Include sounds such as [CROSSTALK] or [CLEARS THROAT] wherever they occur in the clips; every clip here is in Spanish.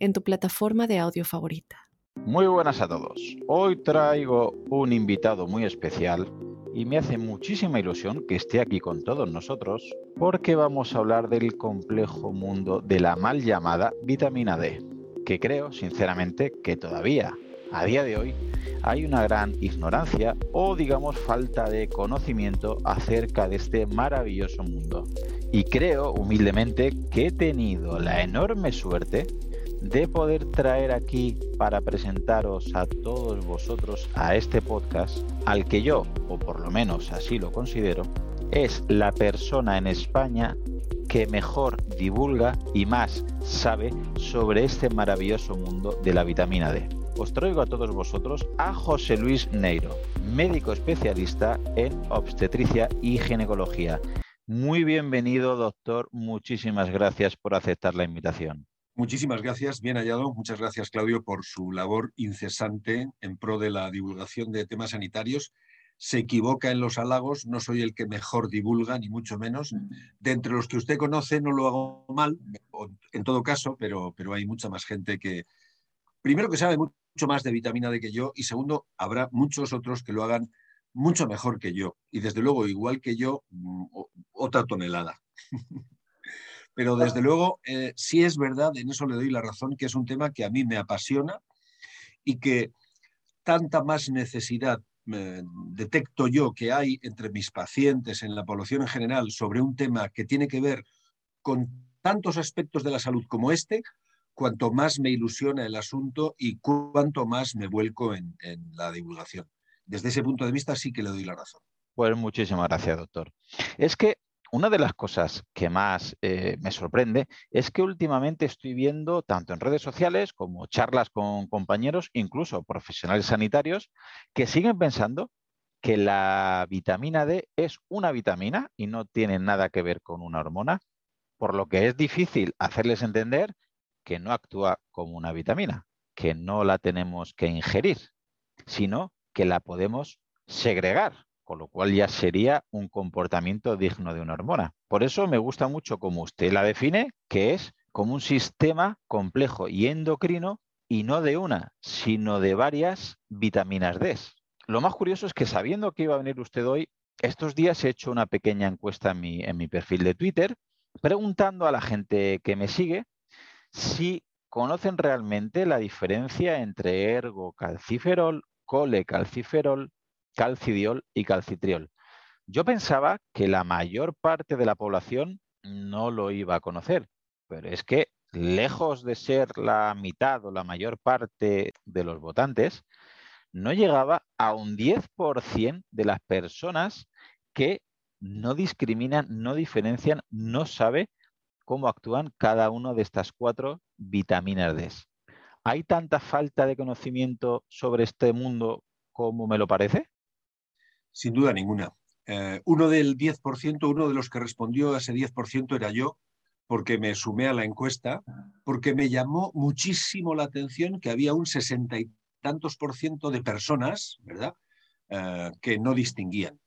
en tu plataforma de audio favorita. Muy buenas a todos. Hoy traigo un invitado muy especial y me hace muchísima ilusión que esté aquí con todos nosotros porque vamos a hablar del complejo mundo de la mal llamada vitamina D, que creo sinceramente que todavía a día de hoy hay una gran ignorancia o digamos falta de conocimiento acerca de este maravilloso mundo. Y creo humildemente que he tenido la enorme suerte de poder traer aquí para presentaros a todos vosotros a este podcast al que yo, o por lo menos así lo considero, es la persona en España que mejor divulga y más sabe sobre este maravilloso mundo de la vitamina D. Os traigo a todos vosotros a José Luis Neiro, médico especialista en obstetricia y ginecología. Muy bienvenido, doctor. Muchísimas gracias por aceptar la invitación. Muchísimas gracias, bien hallado. Muchas gracias, Claudio, por su labor incesante en pro de la divulgación de temas sanitarios. Se equivoca en los halagos, no soy el que mejor divulga, ni mucho menos. De entre los que usted conoce, no lo hago mal, en todo caso, pero, pero hay mucha más gente que, primero, que sabe mucho más de vitamina D que yo, y segundo, habrá muchos otros que lo hagan mucho mejor que yo. Y desde luego, igual que yo, mm, otra tonelada. [LAUGHS] Pero desde luego, eh, sí es verdad, en eso le doy la razón, que es un tema que a mí me apasiona y que tanta más necesidad eh, detecto yo que hay entre mis pacientes en la población en general sobre un tema que tiene que ver con tantos aspectos de la salud como este, cuanto más me ilusiona el asunto y cuanto más me vuelco en, en la divulgación. Desde ese punto de vista sí que le doy la razón. Pues muchísimas gracias, doctor. Es que una de las cosas que más eh, me sorprende es que últimamente estoy viendo, tanto en redes sociales como charlas con compañeros, incluso profesionales sanitarios, que siguen pensando que la vitamina D es una vitamina y no tiene nada que ver con una hormona, por lo que es difícil hacerles entender que no actúa como una vitamina, que no la tenemos que ingerir, sino que la podemos segregar con lo cual ya sería un comportamiento digno de una hormona. Por eso me gusta mucho como usted la define, que es como un sistema complejo y endocrino y no de una, sino de varias vitaminas D. Lo más curioso es que sabiendo que iba a venir usted hoy, estos días he hecho una pequeña encuesta en mi, en mi perfil de Twitter preguntando a la gente que me sigue si conocen realmente la diferencia entre ergocalciferol, colecalciferol, calcidiol y calcitriol. Yo pensaba que la mayor parte de la población no lo iba a conocer, pero es que lejos de ser la mitad o la mayor parte de los votantes, no llegaba a un 10% de las personas que no discriminan, no diferencian, no sabe cómo actúan cada una de estas cuatro vitaminas D. ¿Hay tanta falta de conocimiento sobre este mundo como me lo parece? Sin duda ninguna. Eh, uno del 10%, uno de los que respondió a ese 10% era yo, porque me sumé a la encuesta, porque me llamó muchísimo la atención que había un sesenta y tantos por ciento de personas, ¿verdad?, eh, que no distinguían.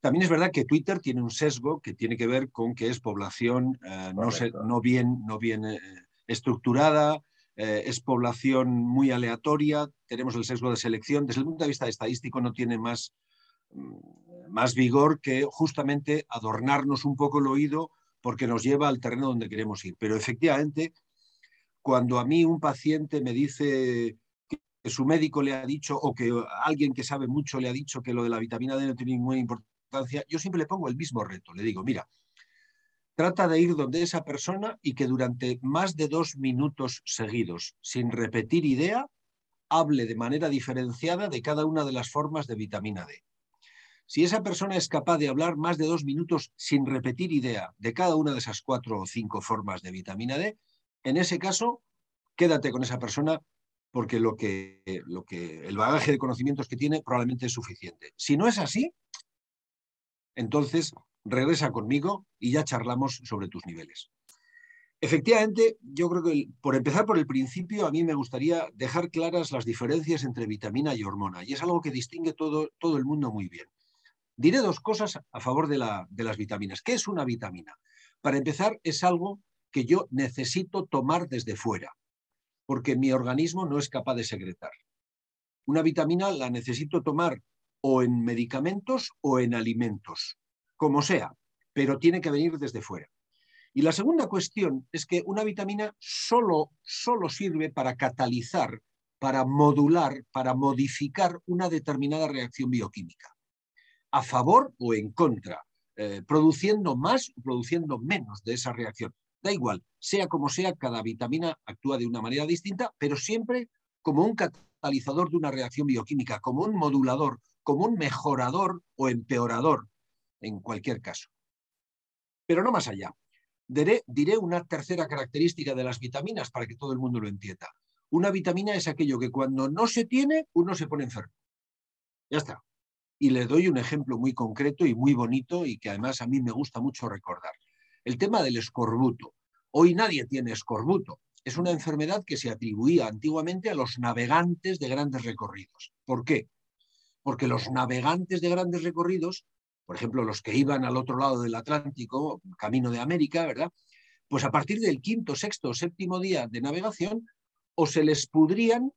También es verdad que Twitter tiene un sesgo que tiene que ver con que es población eh, no, no, bien, no bien estructurada, es población muy aleatoria, tenemos el sesgo de selección. Desde el punto de vista estadístico no tiene más más vigor que justamente adornarnos un poco el oído porque nos lleva al terreno donde queremos ir. Pero efectivamente, cuando a mí un paciente me dice que su médico le ha dicho o que alguien que sabe mucho le ha dicho que lo de la vitamina D no tiene ninguna importancia, yo siempre le pongo el mismo reto. Le digo, mira, trata de ir donde esa persona y que durante más de dos minutos seguidos, sin repetir idea, hable de manera diferenciada de cada una de las formas de vitamina D. Si esa persona es capaz de hablar más de dos minutos sin repetir idea de cada una de esas cuatro o cinco formas de vitamina D, en ese caso, quédate con esa persona porque lo que, lo que el bagaje de conocimientos que tiene probablemente es suficiente. Si no es así, entonces regresa conmigo y ya charlamos sobre tus niveles. Efectivamente, yo creo que por empezar por el principio, a mí me gustaría dejar claras las diferencias entre vitamina y hormona, y es algo que distingue todo, todo el mundo muy bien. Diré dos cosas a favor de, la, de las vitaminas. ¿Qué es una vitamina? Para empezar, es algo que yo necesito tomar desde fuera, porque mi organismo no es capaz de secretar. Una vitamina la necesito tomar o en medicamentos o en alimentos, como sea, pero tiene que venir desde fuera. Y la segunda cuestión es que una vitamina solo, solo sirve para catalizar, para modular, para modificar una determinada reacción bioquímica, a favor o en contra, eh, produciendo más o produciendo menos de esa reacción. Da igual, sea como sea, cada vitamina actúa de una manera distinta, pero siempre como un catalizador de una reacción bioquímica, como un modulador, como un mejorador o empeorador, en cualquier caso. Pero no más allá. Diré, diré, una tercera característica de las vitaminas para que todo el mundo lo entienda. Una vitamina es aquello que cuando no se tiene, uno se pone enfermo. Ya está. Y le doy un ejemplo muy concreto y muy bonito y que además a mí me gusta mucho recordar. El tema del escorbuto. Hoy nadie tiene escorbuto. Es una enfermedad que se atribuía antiguamente a los navegantes de grandes recorridos. ¿Por qué? porque los navegantes de grandes recorridos, por ejemplo, los que iban al otro lado del Atlántico, camino de América, ¿verdad? Pues a partir del quinto, sexto o séptimo día de navegación, o se les pudrían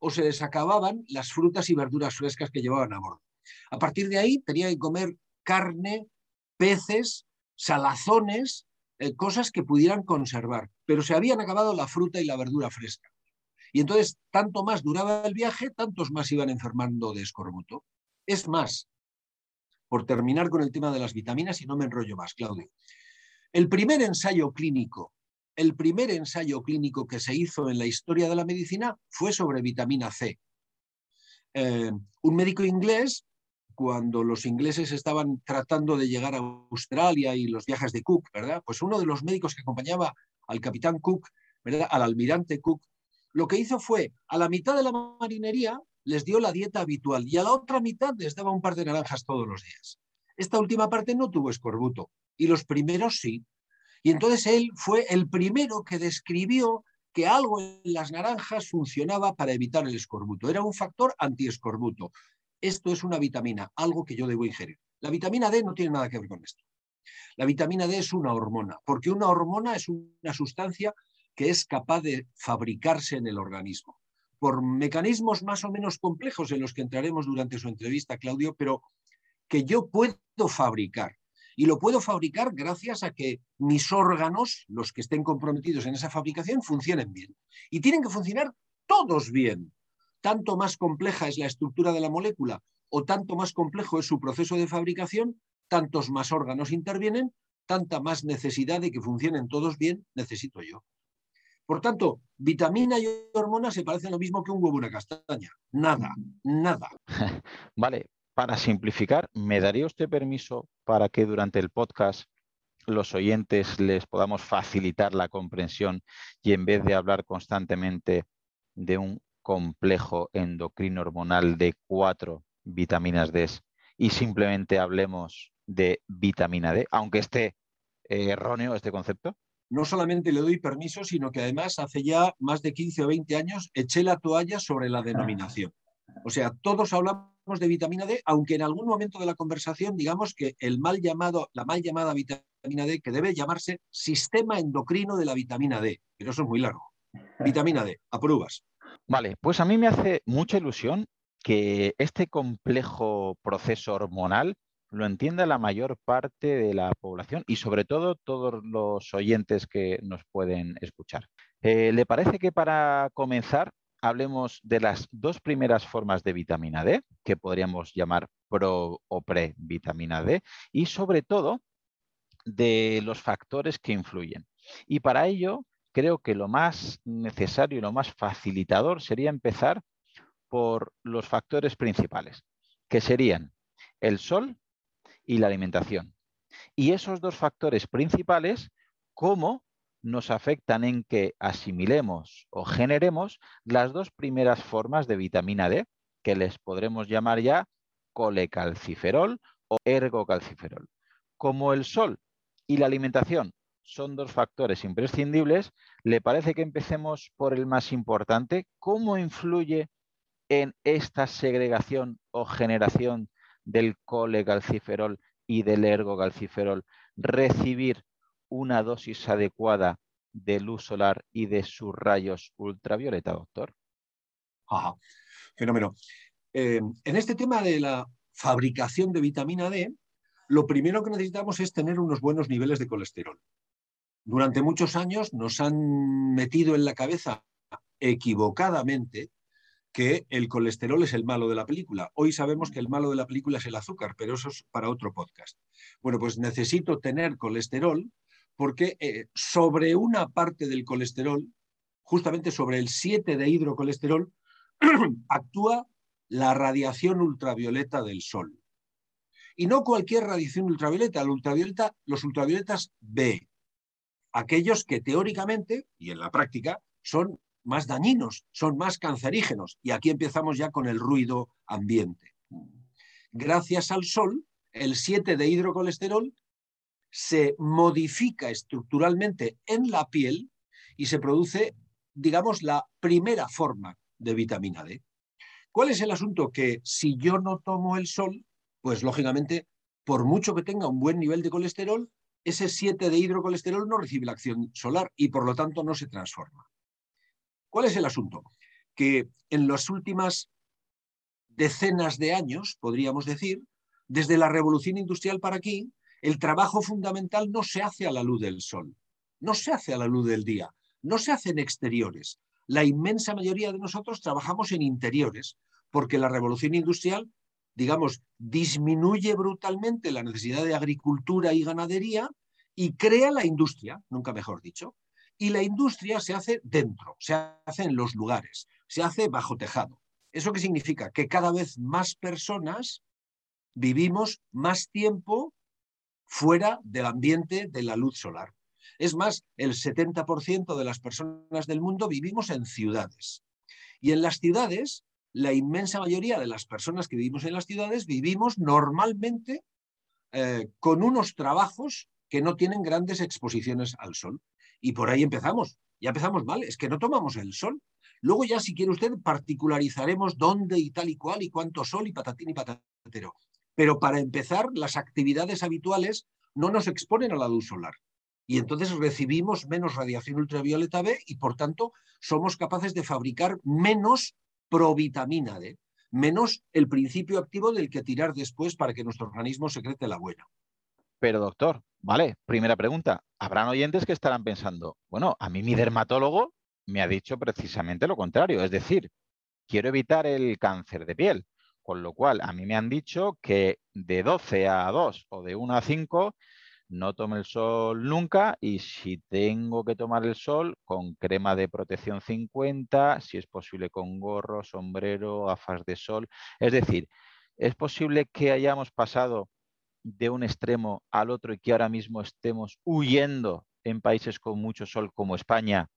o se les acababan las frutas y verduras frescas que llevaban a bordo. A partir de ahí tenían que comer carne, peces, salazones, eh, cosas que pudieran conservar, pero se habían acabado la fruta y la verdura fresca. Y entonces, tanto más duraba el viaje, tantos más iban enfermando de escorbuto. Es más, por terminar con el tema de las vitaminas, y no me enrollo más, Claudio. El primer ensayo clínico, el primer ensayo clínico que se hizo en la historia de la medicina fue sobre vitamina C. Eh, un médico inglés, cuando los ingleses estaban tratando de llegar a Australia y los viajes de Cook, ¿verdad? Pues uno de los médicos que acompañaba al capitán Cook, ¿verdad? Al almirante Cook, lo que hizo fue, a la mitad de la marinería les dio la dieta habitual y a la otra mitad les daba un par de naranjas todos los días. Esta última parte no tuvo escorbuto y los primeros sí. Y entonces él fue el primero que describió que algo en las naranjas funcionaba para evitar el escorbuto. Era un factor antiescorbuto. Esto es una vitamina, algo que yo debo ingerir. La vitamina D no tiene nada que ver con esto. La vitamina D es una hormona, porque una hormona es una sustancia que es capaz de fabricarse en el organismo, por mecanismos más o menos complejos en los que entraremos durante su entrevista, Claudio, pero que yo puedo fabricar. Y lo puedo fabricar gracias a que mis órganos, los que estén comprometidos en esa fabricación, funcionen bien. Y tienen que funcionar todos bien. Tanto más compleja es la estructura de la molécula o tanto más complejo es su proceso de fabricación, tantos más órganos intervienen, tanta más necesidad de que funcionen todos bien necesito yo. Por tanto, vitamina y hormona se parecen lo mismo que un huevo y una castaña. Nada, nada. [LAUGHS] Vale, para simplificar, ¿me daría usted permiso para que durante el podcast los oyentes les podamos facilitar la comprensión y en vez de hablar constantemente de un complejo endocrino hormonal de cuatro vitaminas D y simplemente hablemos de vitamina D, aunque esté erróneo este concepto? no solamente le doy permiso, sino que además hace ya más de 15 o 20 años eché la toalla sobre la denominación. O sea, todos hablamos de vitamina D, aunque en algún momento de la conversación digamos que el mal llamado, la mal llamada vitamina D, que debe llamarse sistema endocrino de la vitamina D, pero eso es muy largo. Vitamina D, apruebas. Vale, pues a mí me hace mucha ilusión que este complejo proceso hormonal lo entienda la mayor parte de la población y sobre todo todos los oyentes que nos pueden escuchar. Eh, ¿Le parece que para comenzar hablemos de las dos primeras formas de vitamina D, que podríamos llamar pro o pre vitamina D, y sobre todo de los factores que influyen? Y para ello, creo que lo más necesario y lo más facilitador sería empezar por los factores principales, que serían el sol y la alimentación. Y esos dos factores principales, cómo nos afectan en que asimilemos o generemos las dos primeras formas de vitamina D, que les podremos llamar ya colecalciferol o ergocalciferol. Como el sol y la alimentación son dos factores imprescindibles, ¿le parece que empecemos por el más importante? ¿Cómo influye en esta segregación o generación del colecalciferol y del ergocalciferol recibir una dosis adecuada de luz solar y de sus rayos ultravioleta, doctor? Ajá, fenómeno. Eh, en este tema de la fabricación de vitamina D, lo primero que necesitamos es tener unos buenos niveles de colesterol. Durante muchos años nos han metido en la cabeza equivocadamente que el colesterol es el malo de la película. Hoy sabemos que el malo de la película es el azúcar, pero eso es para otro podcast. Bueno, pues necesito tener colesterol porque eh, sobre una parte del colesterol, justamente sobre el 7 de hidrocolesterol, [CLEARS THROAT] actúa la radiación ultravioleta del Sol. Y no cualquier radiación ultravioleta, ultravioleta, los ultravioletas B, aquellos que teóricamente y en la práctica son más dañinos, son más cancerígenos. Y aquí empezamos ya con el ruido ambiente. Gracias al sol, el 7 de hidrocolesterol se modifica estructuralmente en la piel y se produce, digamos, la primera forma de vitamina D. ¿Cuál es el asunto? Que si yo no tomo el sol, pues lógicamente, por mucho que tenga un buen nivel de colesterol, ese 7 de hidrocolesterol no recibe la acción solar y por lo tanto no se transforma. ¿Cuál es el asunto? Que en las últimas decenas de años, podríamos decir, desde la revolución industrial para aquí, el trabajo fundamental no se hace a la luz del sol, no se hace a la luz del día, no se hace en exteriores. La inmensa mayoría de nosotros trabajamos en interiores, porque la revolución industrial, digamos, disminuye brutalmente la necesidad de agricultura y ganadería y crea la industria, nunca mejor dicho. Y la industria se hace dentro, se hace en los lugares, se hace bajo tejado. ¿Eso qué significa? Que cada vez más personas vivimos más tiempo fuera del ambiente de la luz solar. Es más, el 70% de las personas del mundo vivimos en ciudades. Y en las ciudades, la inmensa mayoría de las personas que vivimos en las ciudades vivimos normalmente eh, con unos trabajos que no tienen grandes exposiciones al sol. Y por ahí empezamos. Ya empezamos mal, es que no tomamos el sol. Luego ya, si quiere usted, particularizaremos dónde y tal y cual y cuánto sol y patatín y patatero. Pero para empezar, las actividades habituales no nos exponen a la luz solar. Y entonces recibimos menos radiación ultravioleta B y por tanto somos capaces de fabricar menos provitamina D, menos el principio activo del que tirar después para que nuestro organismo secrete la buena. Pero doctor, vale, primera pregunta. Habrán oyentes que estarán pensando, bueno, a mí mi dermatólogo me ha dicho precisamente lo contrario, es decir, quiero evitar el cáncer de piel, con lo cual a mí me han dicho que de 12 a 2 o de 1 a 5 no tome el sol nunca y si tengo que tomar el sol con crema de protección 50, si es posible con gorro, sombrero, gafas de sol. Es decir, es posible que hayamos pasado de un extremo al otro y que ahora mismo estemos huyendo en países con mucho sol como España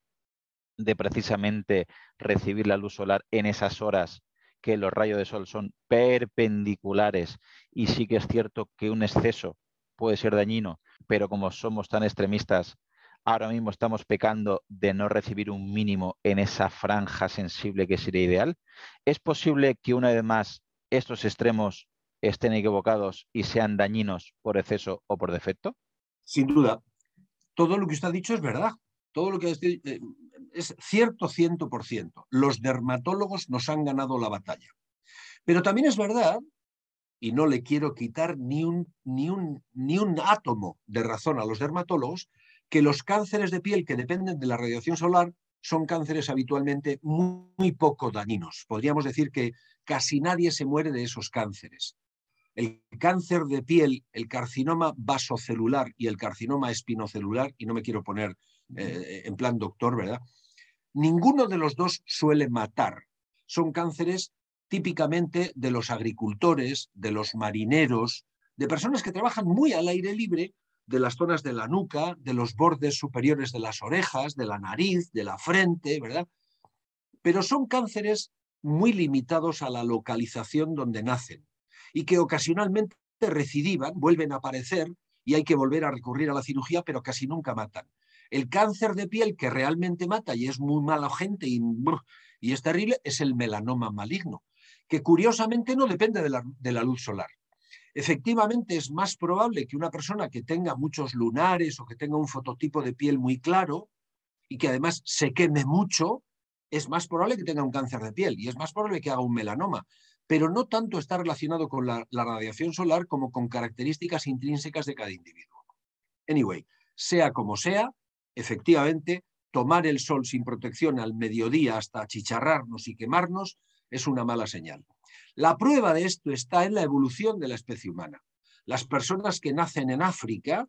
de precisamente recibir la luz solar en esas horas que los rayos de sol son perpendiculares y sí que es cierto que un exceso puede ser dañino, pero como somos tan extremistas, ahora mismo estamos pecando de no recibir un mínimo en esa franja sensible que sería ideal. ¿Es posible que una vez más estos extremos estén equivocados y sean dañinos por exceso o por defecto? Sin duda. Todo lo que usted ha dicho es verdad. Todo lo que eh, es cierto 100%. Los dermatólogos nos han ganado la batalla. Pero también es verdad, y no le quiero quitar ni un, ni un, ni un átomo de razón a los dermatólogos, que los cánceres de piel que dependen de la radiación solar son cánceres habitualmente muy poco dañinos. Podríamos decir que casi nadie se muere de esos cánceres el cáncer de piel, el carcinoma vasocelular y el carcinoma espinocelular, y no me quiero poner eh, en plan doctor, ¿verdad? Ninguno de los dos suele matar. Son cánceres típicamente de los agricultores, de los marineros, de personas que trabajan muy al aire libre, de las zonas de la nuca, de los bordes superiores de las orejas, de la nariz, de la frente, ¿verdad? Pero son cánceres muy limitados a la localización donde nacen y que ocasionalmente recidivan, vuelven a aparecer y hay que volver a recurrir a la cirugía, pero casi nunca matan. El cáncer de piel que realmente mata y es muy mala gente y, y es terrible es el melanoma maligno, que curiosamente no depende de la, luz solar. Efectivamente, es más probable que una persona que tenga muchos lunares o que tenga un fototipo de piel muy claro y que además se queme mucho, es más probable que tenga un cáncer de piel y es más probable que haga un melanoma, pero no tanto está relacionado con la, la radiación solar como con características intrínsecas de cada individuo. Anyway, sea como sea, efectivamente, tomar el sol sin protección al mediodía hasta achicharrarnos y quemarnos es una mala señal. La prueba de esto está en la evolución de la especie humana. Las personas que nacen en África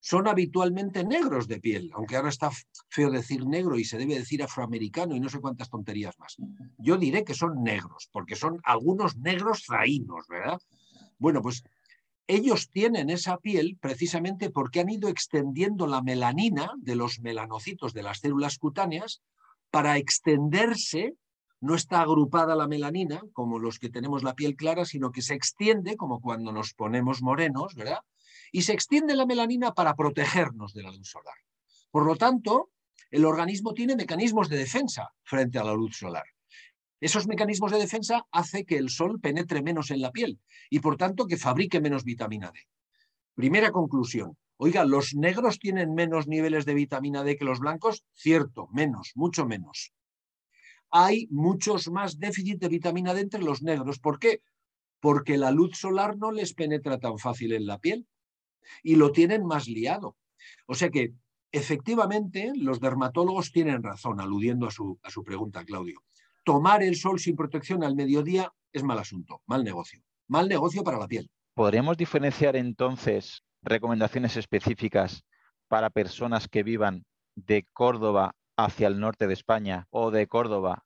son habitualmente negros de piel, aunque ahora está feo decir negro y se debe decir afroamericano y no sé cuántas tonterías más. Yo diré que son negros, porque son algunos negros zaínos, ¿verdad? Bueno, pues ellos tienen esa piel precisamente porque han ido extendiendo la melanina de los melanocitos de las células cutáneas para extenderse no está agrupada la melanina, como los que tenemos la piel clara, sino que se extiende, como cuando nos ponemos morenos, ¿verdad? Y se extiende la melanina para protegernos de la luz solar. Por lo tanto, el organismo tiene mecanismos de defensa frente a la luz solar. Esos mecanismos de defensa hacen que el sol penetre menos en la piel y por tanto que fabrique menos vitamina D. Primera conclusión. Oiga, ¿los negros tienen menos niveles de vitamina D que los blancos? Cierto, menos, mucho menos hay muchos más déficit de vitamina D entre los negros. ¿Por qué? Porque la luz solar no les penetra tan fácil en la piel y lo tienen más liado. O sea que efectivamente los dermatólogos tienen razón, aludiendo a su, a su pregunta, Claudio. Tomar el sol sin protección al mediodía es mal asunto, mal negocio. Mal negocio para la piel. ¿Podríamos diferenciar entonces recomendaciones específicas para personas que vivan de Córdoba hacia el norte de España o de Córdoba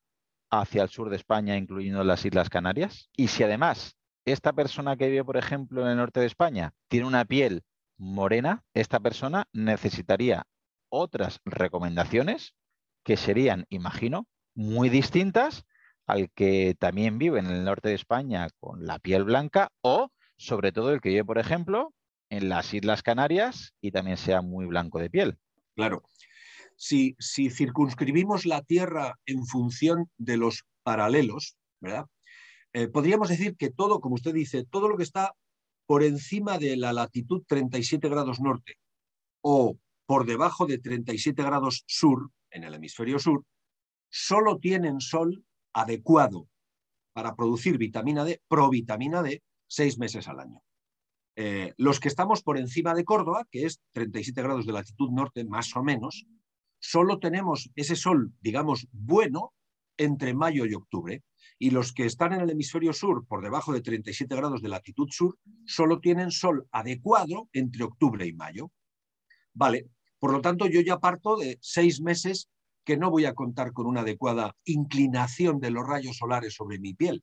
hacia el sur de España, incluyendo las Islas Canarias? Y si además esta persona que vive, por ejemplo, en el norte de España, tiene una piel morena, esta persona necesitaría otras recomendaciones que serían, imagino, muy distintas al que también vive en el norte de España con la piel blanca o, sobre todo, el que vive, por ejemplo, en las Islas Canarias y también sea muy blanco de piel. Claro si, circunscribimos la Tierra en función de los paralelos, ¿verdad? Eh, podríamos decir que todo, como usted dice, todo lo que está por encima de la latitud 37 grados norte o por debajo de 37 grados sur, en el hemisferio sur, solo tienen sol adecuado para producir vitamina D, provitamina D, seis meses al año. Eh, los que estamos por encima de Córdoba, que es 37 grados de latitud norte más o menos, solo tenemos ese sol, digamos, bueno entre mayo y octubre. Y los que están en el hemisferio sur, por debajo de 37 grados de latitud sur, solo tienen sol adecuado entre octubre y mayo. Vale, por lo tanto, yo ya parto de seis meses que no voy a contar con una adecuada inclinación de los rayos solares sobre mi piel.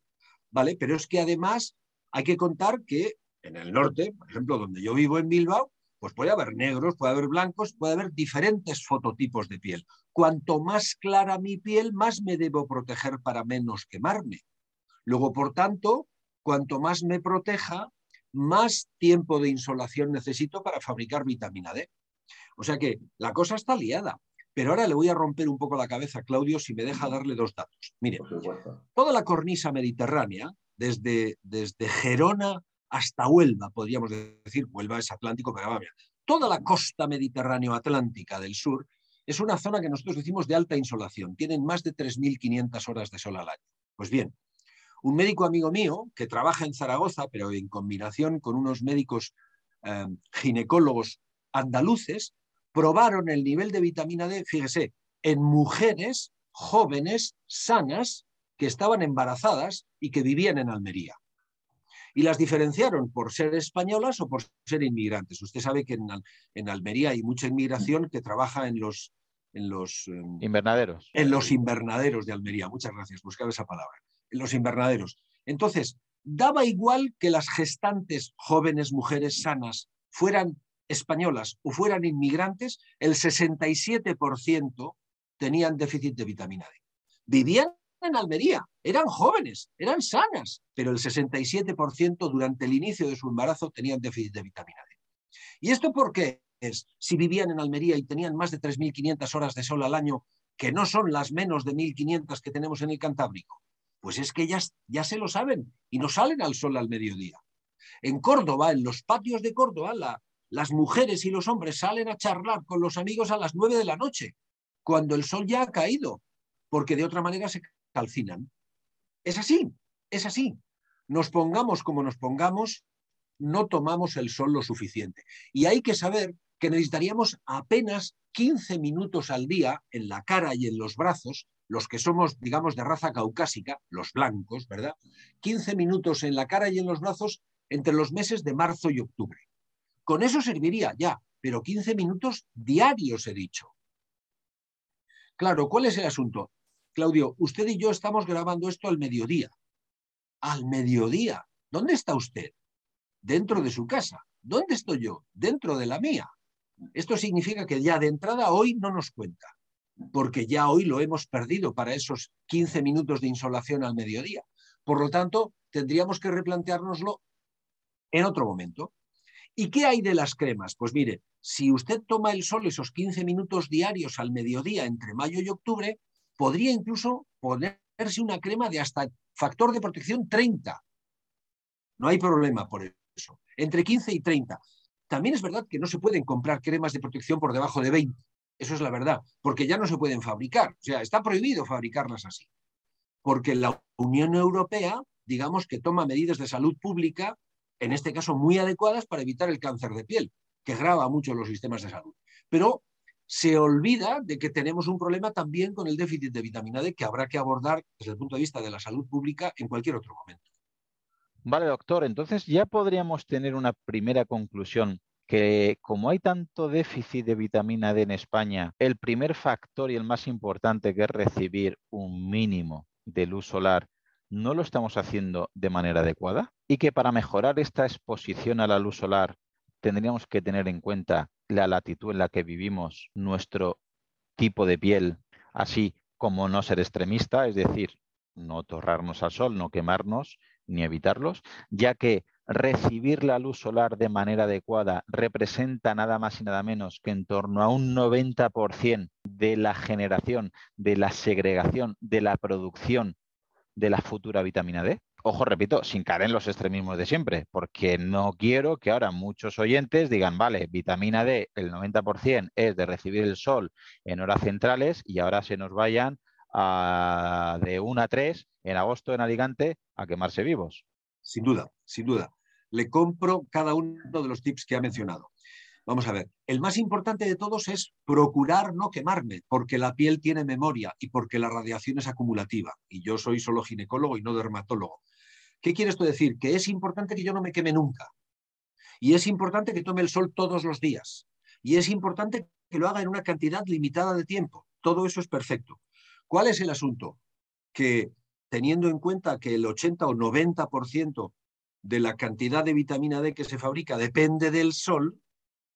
¿Vale? Pero es que además hay que contar que en el norte, por ejemplo, donde yo vivo en Bilbao, pues puede haber negros, puede haber blancos, puede haber diferentes fototipos de piel. Cuanto más clara mi piel, más me debo proteger para menos quemarme. Luego, por tanto, cuanto más me proteja, más tiempo de insolación necesito para fabricar vitamina D. O sea que la cosa está liada. Pero ahora le voy a romper un poco la cabeza, Claudio, si me deja darle dos datos. Mire, toda la cornisa mediterránea, desde, desde Gerona hasta Huelva, podríamos decir, Huelva es Atlántico, pero toda la costa mediterráneo-atlántica del sur es una zona que nosotros decimos de alta insolación, tienen más de 3.500 horas de sol al año. Pues bien, un médico amigo mío que trabaja en Zaragoza, pero en combinación con unos médicos eh, ginecólogos andaluces, probaron el nivel de vitamina D, fíjese, en mujeres jóvenes, sanas, que estaban embarazadas y que vivían en Almería y las diferenciaron por ser españolas o por ser inmigrantes. Usted sabe que en, Almería hay mucha inmigración que trabaja en los, en los em, invernaderos. En los invernaderos de Almería. Muchas gracias, buscaba esa palabra. En los invernaderos. Entonces, daba igual que las gestantes jóvenes mujeres sanas fueran españolas o fueran inmigrantes, el 67% tenían déficit de vitamina D. Vivían en Almería, eran jóvenes, eran sanas, pero el 67% durante el inicio de su embarazo tenían déficit de vitamina D. ¿Y esto por qué es? Si vivían en Almería y tenían más de 3.500 horas de sol al año, que no son las menos de 1.500 que tenemos en el Cantábrico, pues es que ellas ya se lo saben y no salen al sol al mediodía. En Córdoba, en los patios de Córdoba, las mujeres y los hombres salen a charlar con los amigos a las 9 de la noche, cuando el sol ya ha caído, porque de otra manera se calcinan. Es así, es así. Nos pongamos como nos pongamos, no tomamos el sol lo suficiente. Y hay que saber que necesitaríamos apenas 15 minutos al día en la cara y en los brazos, los que somos, digamos, de raza caucásica, los blancos, ¿verdad? 15 minutos en la cara y en los brazos entre los meses de marzo y octubre. Con eso serviría ya, pero 15 minutos diarios he dicho. Claro, ¿cuál es el asunto? Claudio, usted y yo estamos grabando esto al mediodía. Al mediodía. ¿Dónde está usted? Dentro de su casa. ¿Dónde estoy yo? Dentro de la mía. Esto significa que ya de entrada hoy no nos cuenta, porque ya hoy lo hemos perdido para esos 15 minutos de insolación al mediodía. Por lo tanto, tendríamos que replanteárnoslo en otro momento. ¿Y qué hay de las cremas? Pues mire, si usted toma el sol esos 15 minutos diarios al mediodía entre mayo y octubre, podría incluso ponerse una crema de hasta factor de protección 30. No hay problema por eso. Entre 15 y 30. También es verdad que no se pueden comprar cremas de protección por debajo de 20. Eso es la verdad, porque ya no se pueden fabricar. O sea, está prohibido fabricarlas así. Porque la Unión Europea, digamos que toma medidas de salud pública, en este caso muy adecuadas para evitar el cáncer de piel, que grava mucho los sistemas de salud. Pero se olvida de que tenemos un problema también con el déficit de vitamina D que habrá que abordar desde el punto de vista de la salud pública en cualquier otro momento. Vale, doctor, entonces ya podríamos tener una primera conclusión que como hay tanto déficit de vitamina D en España, el primer factor y el más importante que es recibir un mínimo de luz solar, no lo estamos haciendo de manera adecuada y que para mejorar esta exposición a la luz solar tendríamos que tener en cuenta la latitud en la que vivimos, nuestro tipo de piel, así como no ser extremista, es decir, no torrarnos al sol, no quemarnos ni evitarlos, ya que recibir la luz solar de manera adecuada representa nada más y nada menos que en torno a un 90% de la generación, de la segregación, de la producción de la futura vitamina D ojo, repito, sin caer en los extremismos de siempre, porque no quiero que ahora muchos oyentes digan, vale, vitamina D, el 90% es de recibir el sol en horas centrales y ahora se nos vayan a, de 1 a 3 en agosto en Alicante a quemarse vivos. Sin duda, sin duda. Le compro cada uno de los tips que ha mencionado. Vamos a ver, el más importante de todos es procurar no quemarme, porque la piel tiene memoria y porque la radiación es acumulativa. Y yo soy solo ginecólogo y no dermatólogo. ¿Qué quiere esto decir? Que es importante que yo no me queme nunca. Y es importante que tome el sol todos los días. Y es importante que lo haga en una cantidad limitada de tiempo. Todo eso es perfecto. ¿Cuál es el asunto? Que teniendo en cuenta que el 80 o 90% de la cantidad de vitamina D que se fabrica depende del sol,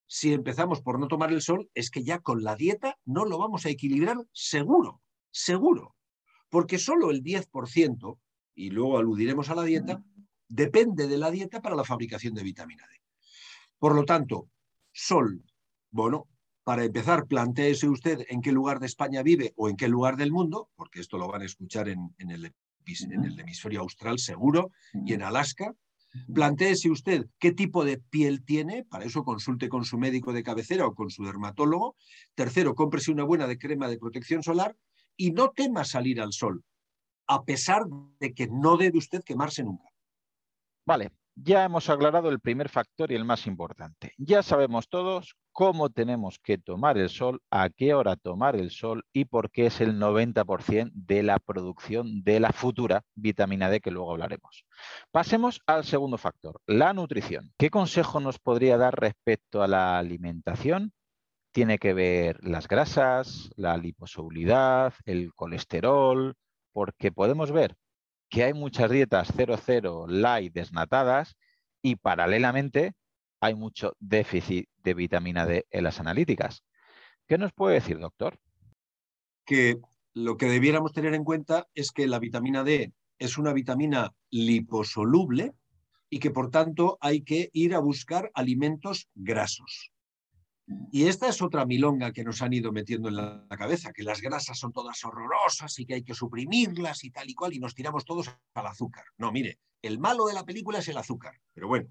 si empezamos por no tomar el sol, es que ya con la dieta no lo vamos a equilibrar seguro, seguro. Porque solo el 10%, y luego aludiremos a la dieta, depende de la dieta para la fabricación de vitamina D. Por lo tanto, sol, bueno, para empezar, planteese usted en qué lugar de España vive o en qué lugar del mundo, porque esto lo van a escuchar en, el, hemisferio austral seguro y en Alaska, Plantéese usted qué tipo de piel tiene, para eso consulte con su médico de cabecera o con su dermatólogo. Tercero, cómprese una buena de crema de protección solar y no tema salir al sol, a pesar de que no debe usted quemarse nunca. Vale, ya hemos aclarado el primer factor y el más importante. Ya sabemos todos cómo tenemos que tomar el sol, a qué hora tomar el sol y por qué es el 90% de la producción de la futura vitamina D que luego hablaremos. Pasemos al segundo factor, la nutrición. ¿Qué consejo nos podría dar respecto a la alimentación? Tiene que ver las grasas, la liposolubilidad, el colesterol, porque podemos ver que hay muchas dietas 00 light desnatadas y paralelamente hay mucho déficit de vitamina D en las analíticas. ¿Qué nos puede decir, doctor? Que lo que debiéramos tener en cuenta es que la vitamina D es una vitamina liposoluble y que por tanto hay que ir a buscar alimentos grasos. Y esta es otra milonga que nos han ido metiendo en la cabeza, que las grasas son todas horrorosas y que hay que suprimirlas y tal y cual, y nos tiramos todos al azúcar. No, mire, el malo de la película es el azúcar. Pero bueno,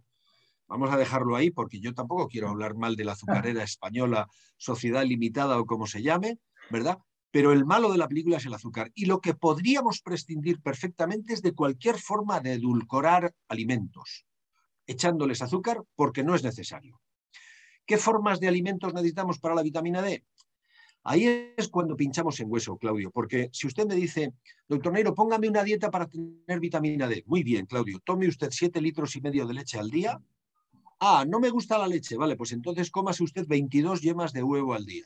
vamos a dejarlo ahí porque yo tampoco quiero hablar mal de la azucarera española, sociedad limitada o como se llame, ¿verdad? Pero el malo de la película es el azúcar. Y lo que podríamos prescindir perfectamente es de cualquier forma de edulcorar alimentos, echándoles azúcar porque no es necesario. ¿Qué formas de alimentos necesitamos para la vitamina D? Ahí es cuando pinchamos en hueso, Claudio, porque si usted me dice, doctor Neiro, póngame una dieta para tener vitamina D. Muy bien, Claudio, tome usted siete litros y medio de leche al día. Ah, no me gusta la leche, vale, pues entonces cómase usted 22 yemas de huevo al día.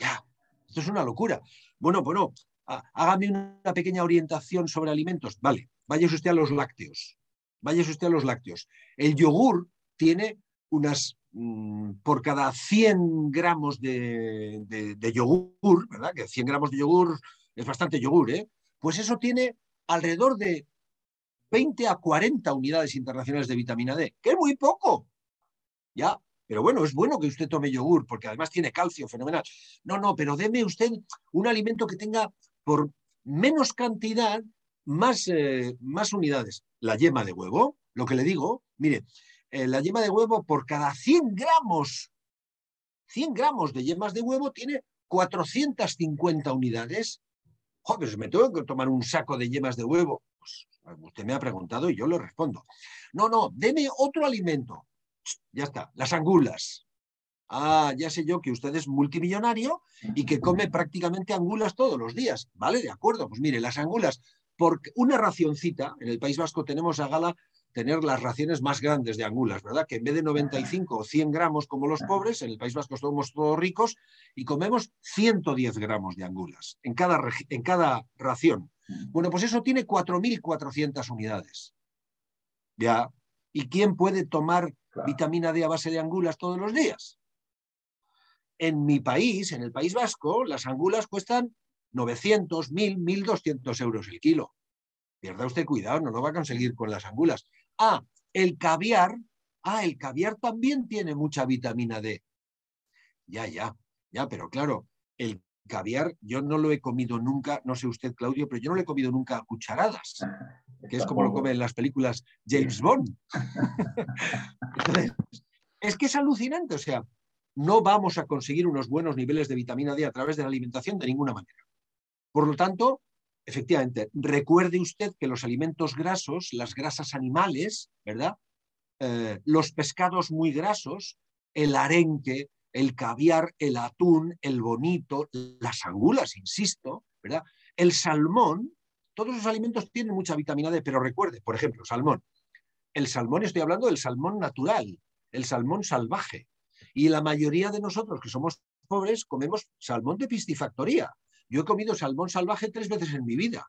Ya, esto es una locura. Bueno, bueno, hágame una pequeña orientación sobre alimentos. Vale, váyase usted a los lácteos. Váyase usted a los lácteos. El yogur tiene unas Mm, por cada 100 gramos de, yogur, ¿verdad? Que 100 gramos de yogur es bastante yogur, ¿eh? Pues eso tiene alrededor de 20 a 40 unidades internacionales de vitamina D, que es muy poco. Ya, pero bueno, es bueno que usted tome yogur, porque además tiene calcio, fenomenal. No, no, pero deme usted un alimento que tenga por menos cantidad más, eh, más unidades. La yema de huevo, lo que le digo, mire, eh, la yema de huevo por cada 100 gramos, 100 gramos de yemas de huevo tiene 450 unidades. Joder, pues me tengo que tomar un saco de yemas de huevo. Pues usted me ha preguntado y yo le respondo. No, no, deme otro alimento. Ya está, las angulas. Ah, ya sé yo que usted es multimillonario y que come prácticamente angulas todos los días. Vale, de acuerdo. Pues mire, las angulas, por una racioncita, en el País Vasco tenemos a gala tener las raciones más grandes de angulas, ¿verdad? Que en vez de 95 o 100 gramos como los pobres, en el País Vasco somos todos ricos y comemos 110 gramos de angulas en cada, en cada ración. Bueno, pues eso tiene 4.400 unidades. ¿Ya? ¿Y quién puede tomar vitamina D a base de angulas todos los días? En mi país, en el País Vasco, las angulas cuestan 900, 1.000, 1.200 euros el kilo. Pierda usted cuidado, no lo va a conseguir con las angulas. Ah, el caviar. Ah, el caviar también tiene mucha vitamina D. Ya, ya, ya, pero claro, el caviar yo no lo he comido nunca, no sé usted, Claudio, pero yo no lo he comido nunca a cucharadas, que es como lo comen en las películas James Bond. es que es alucinante, o sea, no vamos a conseguir unos buenos niveles de vitamina D a través de la alimentación de ninguna manera. Por lo tanto, efectivamente, recuerde usted que los alimentos grasos, las grasas animales, ¿verdad? Eh, los pescados muy grasos, el arenque, el caviar, el atún, el bonito, las angulas, insisto, ¿verdad? El salmón, todos los alimentos tienen mucha vitamina D, pero recuerde, por ejemplo, salmón. El salmón, estoy hablando del salmón natural, el salmón salvaje. Y la mayoría de nosotros que somos pobres comemos salmón de piscifactoría, yo he comido salmón salvaje tres veces en mi vida.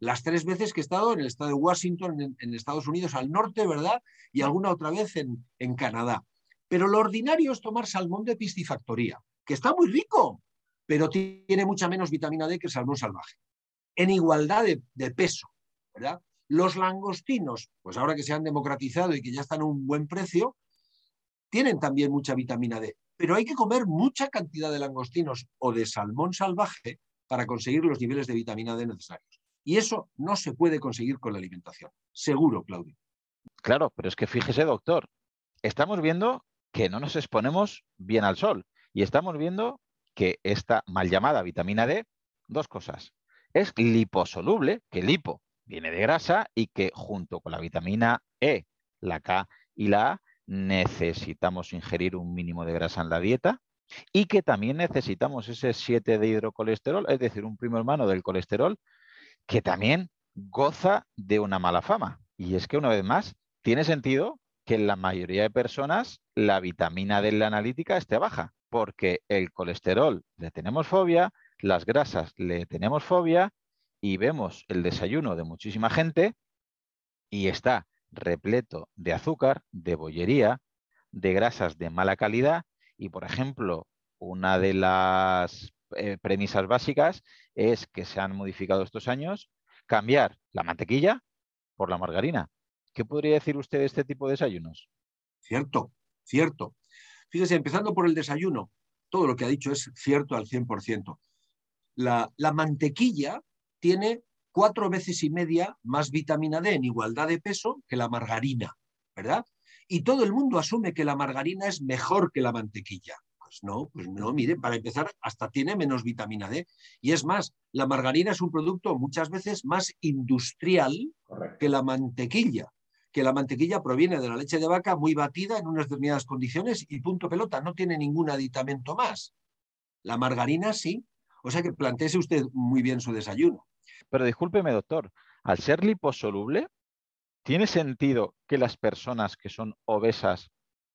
Las tres veces que he estado en el estado de Washington, en, Estados Unidos al norte, ¿verdad? Y alguna otra vez en, Canadá. Pero lo ordinario es tomar salmón de piscifactoría, que está muy rico, pero tiene mucha menos vitamina D que el salmón salvaje. En igualdad de, de, peso, ¿verdad? Los langostinos, pues ahora que se han democratizado y que ya están a un buen precio, tienen también mucha vitamina D. Pero hay que comer mucha cantidad de langostinos o de salmón salvaje para conseguir los niveles de vitamina D necesarios. Y eso no se puede conseguir con la alimentación. Seguro, Claudio. Claro, pero es que fíjese, doctor, estamos viendo que no nos exponemos bien al sol y estamos viendo que esta mal llamada vitamina D, dos cosas. Es liposoluble, que lipo viene de grasa y que junto con la vitamina E, la K y la A necesitamos ingerir un mínimo de grasa en la dieta y que también necesitamos ese 7 de hidrocolesterol, es decir, un primo hermano del colesterol, que también goza de una mala fama. Y es que una vez más, tiene sentido que en la mayoría de personas la vitamina D en la analítica esté baja, porque el colesterol le tenemos fobia, las grasas le tenemos fobia y vemos el desayuno de muchísima gente y está repleto de azúcar, de bollería, de grasas de mala calidad y, por ejemplo, una de las eh, premisas básicas es que se han modificado estos años cambiar la mantequilla por la margarina. ¿Qué podría decir usted de este tipo de desayunos? Cierto, cierto. Fíjese, empezando por el desayuno, todo lo que ha dicho es cierto al 100%. La, la mantequilla tiene cuatro veces y media más vitamina D en igualdad de peso que la margarina, ¿verdad? Y todo el mundo asume que la margarina es mejor que la mantequilla. Pues no, pues no, mire, para empezar, hasta tiene menos vitamina D. Y es más, la margarina es un producto muchas veces más industrial que la mantequilla que la mantequilla proviene de la leche de vaca muy batida en unas determinadas condiciones y punto pelota, no tiene ningún aditamento más. La margarina sí. O sea que planteese usted muy bien su desayuno. Pero discúlpeme, doctor, al ser liposoluble, ¿tiene sentido que las personas que son obesas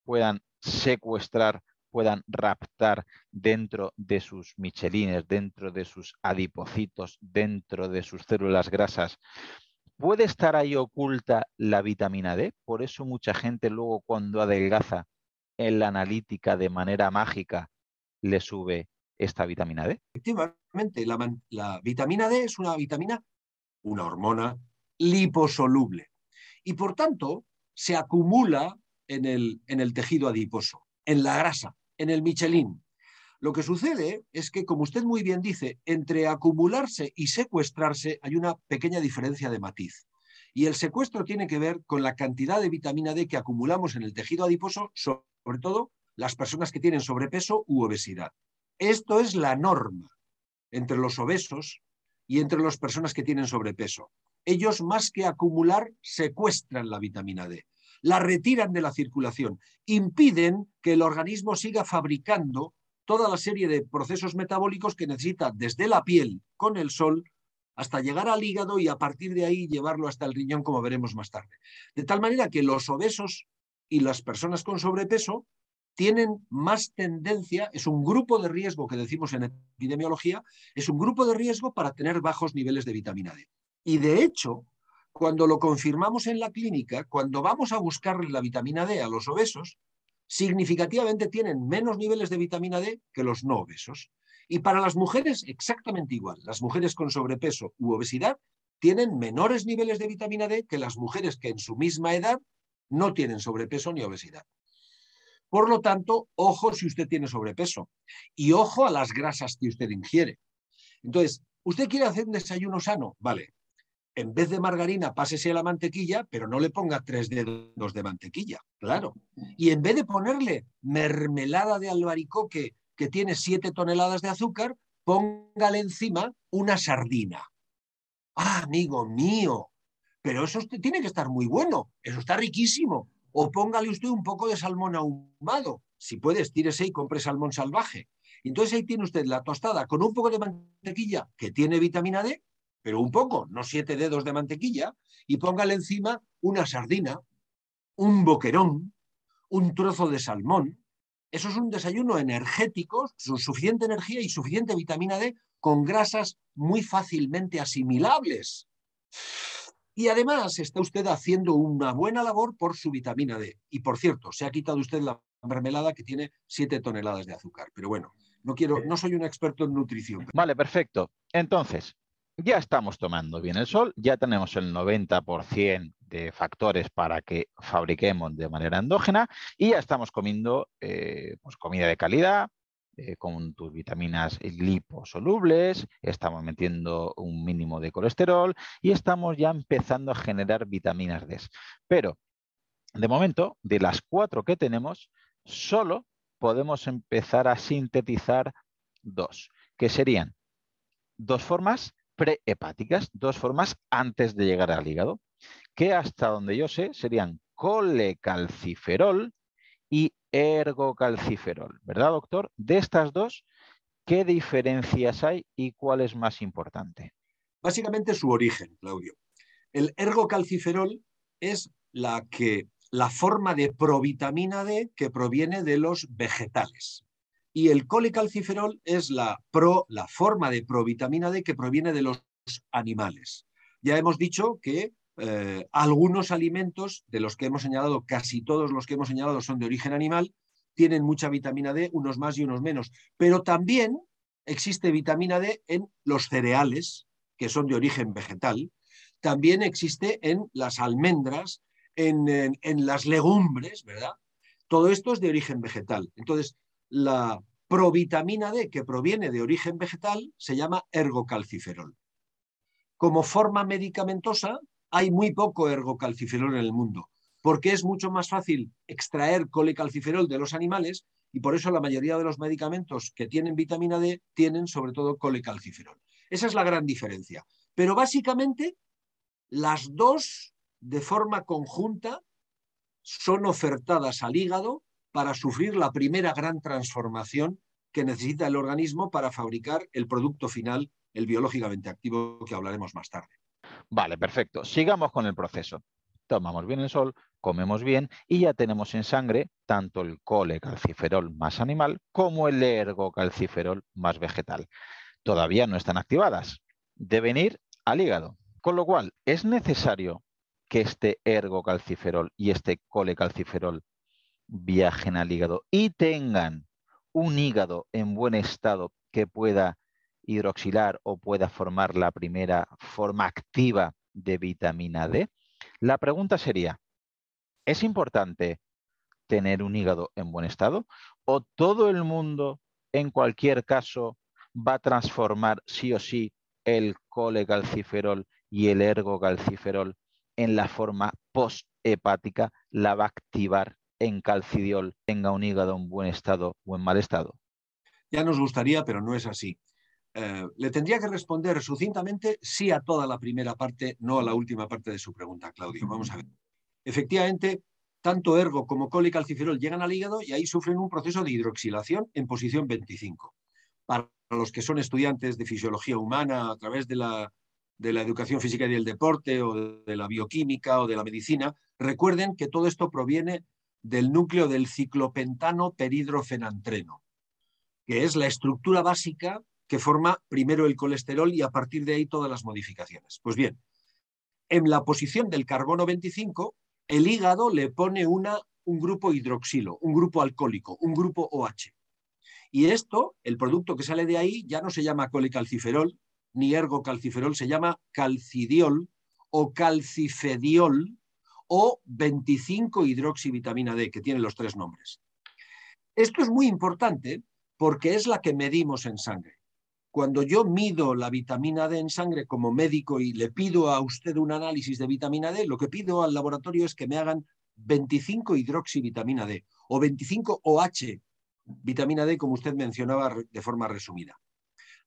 puedan secuestrar, puedan raptar dentro de sus michelines, dentro de sus adipocitos, dentro de sus células grasas, ¿Puede estar ahí oculta la vitamina D? Por eso mucha gente luego cuando adelgaza en la analítica de manera mágica le sube esta vitamina D. Efectivamente, la, vitamina D es una vitamina, una hormona liposoluble y por tanto se acumula en el, tejido adiposo, en la grasa, en el michelín. Lo que sucede es que, como usted muy bien dice, entre acumularse y secuestrarse hay una pequeña diferencia de matiz. Y el secuestro tiene que ver con la cantidad de vitamina D que acumulamos en el tejido adiposo, sobre todo las personas que tienen sobrepeso u obesidad. Esto es la norma entre los obesos y entre las personas que tienen sobrepeso. Ellos, más que acumular, secuestran la vitamina D, la retiran de la circulación, impiden que el organismo siga fabricando toda la serie de procesos metabólicos que necesita desde la piel con el sol hasta llegar al hígado y a partir de ahí llevarlo hasta el riñón, como veremos más tarde. De tal manera que los obesos y las personas con sobrepeso tienen más tendencia, es un grupo de riesgo que decimos en epidemiología, es un grupo de riesgo para tener bajos niveles de vitamina D. Y de hecho, cuando lo confirmamos en la clínica, cuando vamos a buscar la vitamina D a los obesos, significativamente tienen menos niveles de vitamina D que los no obesos. Y para las mujeres exactamente igual. Las mujeres con sobrepeso u obesidad tienen menores niveles de vitamina D que las mujeres que en su misma edad no tienen sobrepeso ni obesidad. Por lo tanto, ojo si usted tiene sobrepeso y ojo a las grasas que usted ingiere. Entonces, ¿usted quiere hacer un desayuno sano? Vale, en vez de margarina, pásese la mantequilla, pero no le ponga tres dedos de mantequilla, claro. Y en vez de ponerle mermelada de albaricoque que tiene siete toneladas de azúcar, póngale encima una sardina. Ah, amigo mío, pero eso tiene que estar muy bueno, eso está riquísimo. O póngale usted un poco de salmón ahumado. Si puede, estírese y compre salmón salvaje. Entonces ahí tiene usted la tostada con un poco de mantequilla que tiene vitamina D pero un poco, no siete dedos de mantequilla, y póngale encima una sardina, un boquerón, un trozo de salmón. Eso es un desayuno energético, suficiente energía y suficiente vitamina D con grasas muy fácilmente asimilables. Y además está usted haciendo una buena labor por su vitamina D. Y por cierto, se ha quitado usted la mermelada que tiene siete toneladas de azúcar. Pero bueno, no quiero, no soy un experto en nutrición. Vale, perfecto. Entonces, ya estamos tomando bien el sol, ya tenemos el 90% de factores para que fabriquemos de manera endógena y ya estamos comiendo eh, pues comida de calidad, eh, con tus vitaminas liposolubles, estamos metiendo un mínimo de colesterol y estamos ya empezando a generar vitaminas D. Pero, de momento, de las cuatro que tenemos, solo podemos empezar a sintetizar dos, que serían dos formas prehepáticas, dos formas antes de llegar al hígado, que hasta donde yo sé serían colecalciferol y ergocalciferol, ¿verdad, doctor? De estas dos, ¿qué diferencias hay y cuál es más importante? Básicamente su origen, Claudio. El ergocalciferol es la, que, la forma de provitamina D que proviene de los vegetales. Y el colecalciferol es la, forma de provitamina D que proviene de los animales. Ya hemos dicho que eh, algunos alimentos de los que hemos señalado, casi todos los que hemos señalado son de origen animal, tienen mucha vitamina D, unos más y unos menos, pero también existe vitamina D en los cereales, que son de origen vegetal, también existe en las almendras, en, en las legumbres, ¿verdad? Todo esto es de origen vegetal. Entonces, la provitamina D que proviene de origen vegetal se llama ergocalciferol. Como forma medicamentosa, hay muy poco ergocalciferol en el mundo, porque es mucho más fácil extraer colecalciferol de los animales y por eso la mayoría de los medicamentos que tienen vitamina D tienen sobre todo colecalciferol. Esa es la gran diferencia. Pero básicamente las dos de forma conjunta son ofertadas al hígado para sufrir la primera gran transformación que necesita el organismo para fabricar el producto final, el biológicamente activo, que hablaremos más tarde. Vale, perfecto. Sigamos con el proceso. Tomamos bien el sol, comemos bien y ya tenemos en sangre tanto el colecalciferol más animal como el ergocalciferol más vegetal. Todavía no están activadas. Deben ir al hígado. Con lo cual, es necesario que este ergocalciferol y este colecalciferol viajen al hígado y tengan un hígado en buen estado que pueda hidroxilar o pueda formar la primera forma activa de vitamina D, la pregunta sería, ¿es importante tener un hígado en buen estado o todo el mundo en cualquier caso va a transformar sí o sí el colecalciferol y el ergocalciferol en la forma posthepática, la va a activar en calcidiol tenga un hígado en buen estado o en mal estado? Ya nos gustaría, pero no es así. Eh, le tendría que responder sucintamente sí a toda la primera parte, no a la última parte de su pregunta, Claudio. Vamos a ver. Efectivamente, tanto ergo como colicalciferol llegan al hígado y ahí sufren un proceso de hidroxilación en posición 25. Para los que son estudiantes de fisiología humana a través de la, de la educación física y del deporte o de la bioquímica o de la medicina, recuerden que todo esto proviene del núcleo del ciclopentano peridrofenantreno, que es la estructura básica que forma primero el colesterol y a partir de ahí todas las modificaciones. Pues bien, en la posición del carbono 25, el hígado le pone una, un grupo hidroxilo, un grupo alcohólico, un grupo OH. Y esto, el producto que sale de ahí, ya no se llama colecalciferol ni ergocalciferol, se llama calcidiol o calcifediol, o 25 hidroxivitamina D, que tiene los tres nombres. Esto es muy importante porque es la que medimos en sangre. Cuando yo mido la vitamina D en sangre como médico y le pido a usted un análisis de vitamina D, lo que pido al laboratorio es que me hagan 25 hidroxivitamina D o 25 OH vitamina D, como usted mencionaba de forma resumida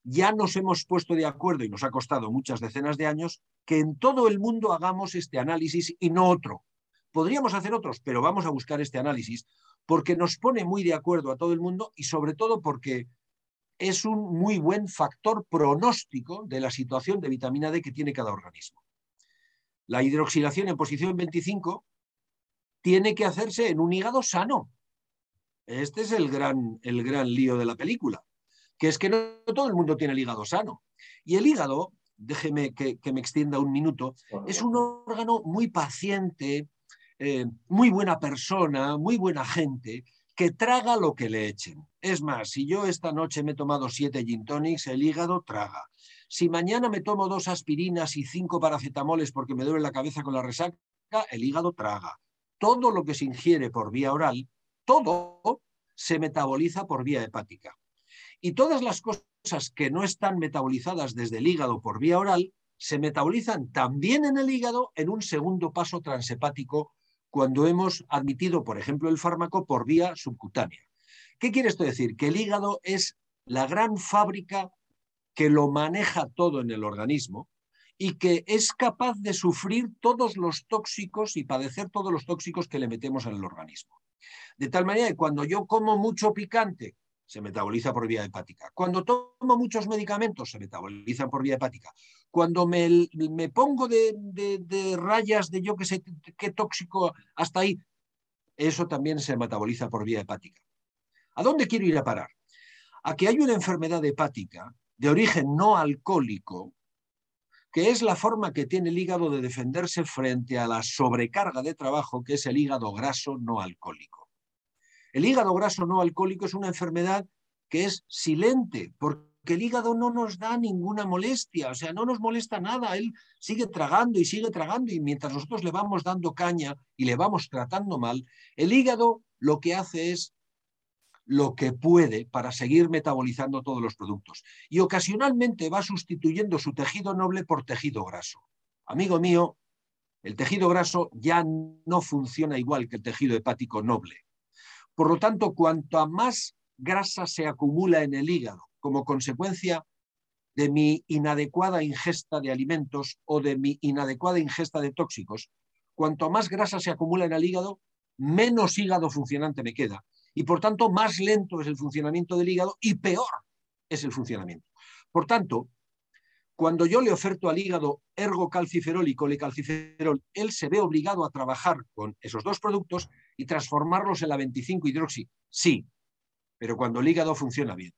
ya nos hemos puesto de acuerdo y nos ha costado muchas decenas de años que en todo el mundo hagamos este análisis y no otro. Podríamos hacer otros, pero vamos a buscar este análisis porque nos pone muy de acuerdo a todo el mundo y sobre todo porque es un muy buen factor pronóstico de la situación de vitamina D que tiene cada organismo. La hidroxilación en posición 25 tiene que hacerse en un hígado sano. Este es el gran, el gran lío de la película que es que no, todo el mundo tiene el hígado sano. Y el hígado, déjeme que, me extienda un minuto, es un órgano muy paciente, eh, muy buena persona, muy buena gente, que traga lo que le echen. Es más, si yo esta noche me he tomado siete gin tonics, el hígado traga. Si mañana me tomo dos aspirinas y cinco paracetamoles porque me duele la cabeza con la resaca, el hígado traga. Todo lo que se ingiere por vía oral, todo se metaboliza por vía hepática. Y todas las cosas que no están metabolizadas desde el hígado por vía oral se metabolizan también en el hígado en un segundo paso transepático cuando hemos admitido, por ejemplo, el fármaco por vía subcutánea. ¿Qué quiere esto decir? Que el hígado es la gran fábrica que lo maneja todo en el organismo y que es capaz de sufrir todos los tóxicos y padecer todos los tóxicos que le metemos en el organismo. De tal manera que cuando yo como mucho picante se metaboliza por vía hepática. Cuando tomo muchos medicamentos, se metabolizan por vía hepática. Cuando me, me pongo de, de, rayas de yo que sé qué tóxico hasta ahí, eso también se metaboliza por vía hepática. ¿A dónde quiero ir a parar? A que hay una enfermedad hepática de origen no alcohólico que es la forma que tiene el hígado de defenderse frente a la sobrecarga de trabajo, que es el hígado graso no alcohólico. El hígado graso no alcohólico es una enfermedad que es silente, porque el hígado no nos da ninguna molestia, o sea, no nos molesta nada, él sigue tragando y sigue tragando y mientras nosotros le vamos dando caña y le vamos tratando mal, el hígado lo que hace es lo que puede para seguir metabolizando todos los productos y ocasionalmente va sustituyendo su tejido noble por tejido graso. Amigo mío, el tejido graso ya no funciona igual que el tejido hepático noble. Por lo tanto, cuanto más grasa se acumula en el hígado como consecuencia de mi inadecuada ingesta de alimentos o de mi inadecuada ingesta de tóxicos, cuanto más grasa se acumula en el hígado, menos hígado funcionante me queda y por tanto más lento es el funcionamiento del hígado y peor es el funcionamiento. Por tanto, cuando yo le oferto al hígado ergocalciferol y colecalciferol, él se ve obligado a trabajar con esos dos productos y transformarlos en la 25 hidroxi. Sí, pero cuando el hígado funciona bien.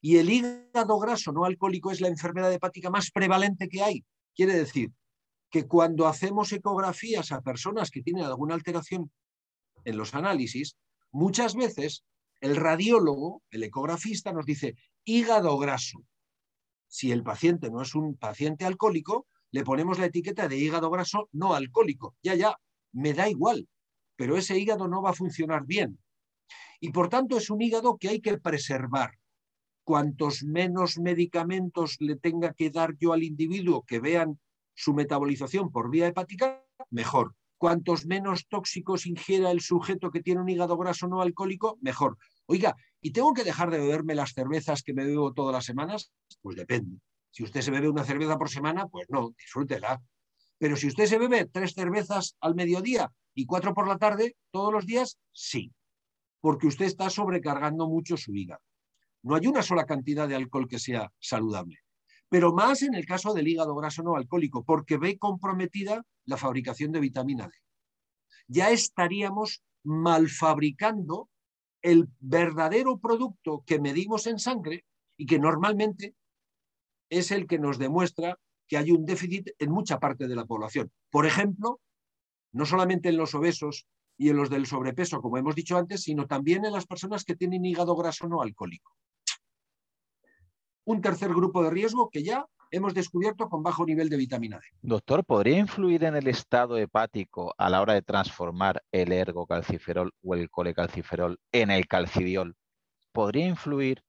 Y el hígado graso no alcohólico es la enfermedad hepática más prevalente que hay. Quiere decir que cuando hacemos ecografías a personas que tienen alguna alteración en los análisis, muchas veces el radiólogo, el ecografista, nos dice hígado graso. Si el paciente no es un paciente alcohólico, le ponemos la etiqueta de hígado graso no alcohólico. Ya, ya, me da igual, pero ese hígado no va a funcionar bien. Y por tanto es un hígado que hay que preservar. Cuantos menos medicamentos le tenga que dar yo al individuo que vean su metabolización por vía hepática, mejor. Cuantos menos tóxicos ingiera el sujeto que tiene un hígado graso no alcohólico, mejor. Oiga, ¿y tengo que dejar de beberme las cervezas que me bebo todas las semanas? Pues depende. Si usted se bebe una cerveza por semana, pues no, disfrútela. Pero si usted se bebe tres cervezas al mediodía y cuatro por la tarde todos los días, sí porque usted está sobrecargando mucho su hígado. No hay una sola cantidad de alcohol que sea saludable, pero más en el caso del hígado graso no alcohólico, porque ve comprometida la fabricación de vitamina D. Ya estaríamos malfabricando el verdadero producto que medimos en sangre y que normalmente es el que nos demuestra que hay un déficit en mucha parte de la población. Por ejemplo, no solamente en los obesos y en los del sobrepeso, como hemos dicho antes, sino también en las personas que tienen hígado graso no alcohólico. Un tercer grupo de riesgo que ya hemos descubierto con bajo nivel de vitamina D. Doctor, ¿podría influir en el estado hepático a la hora de transformar el ergocalciferol o el colecalciferol en el calcidiol? ¿Podría influir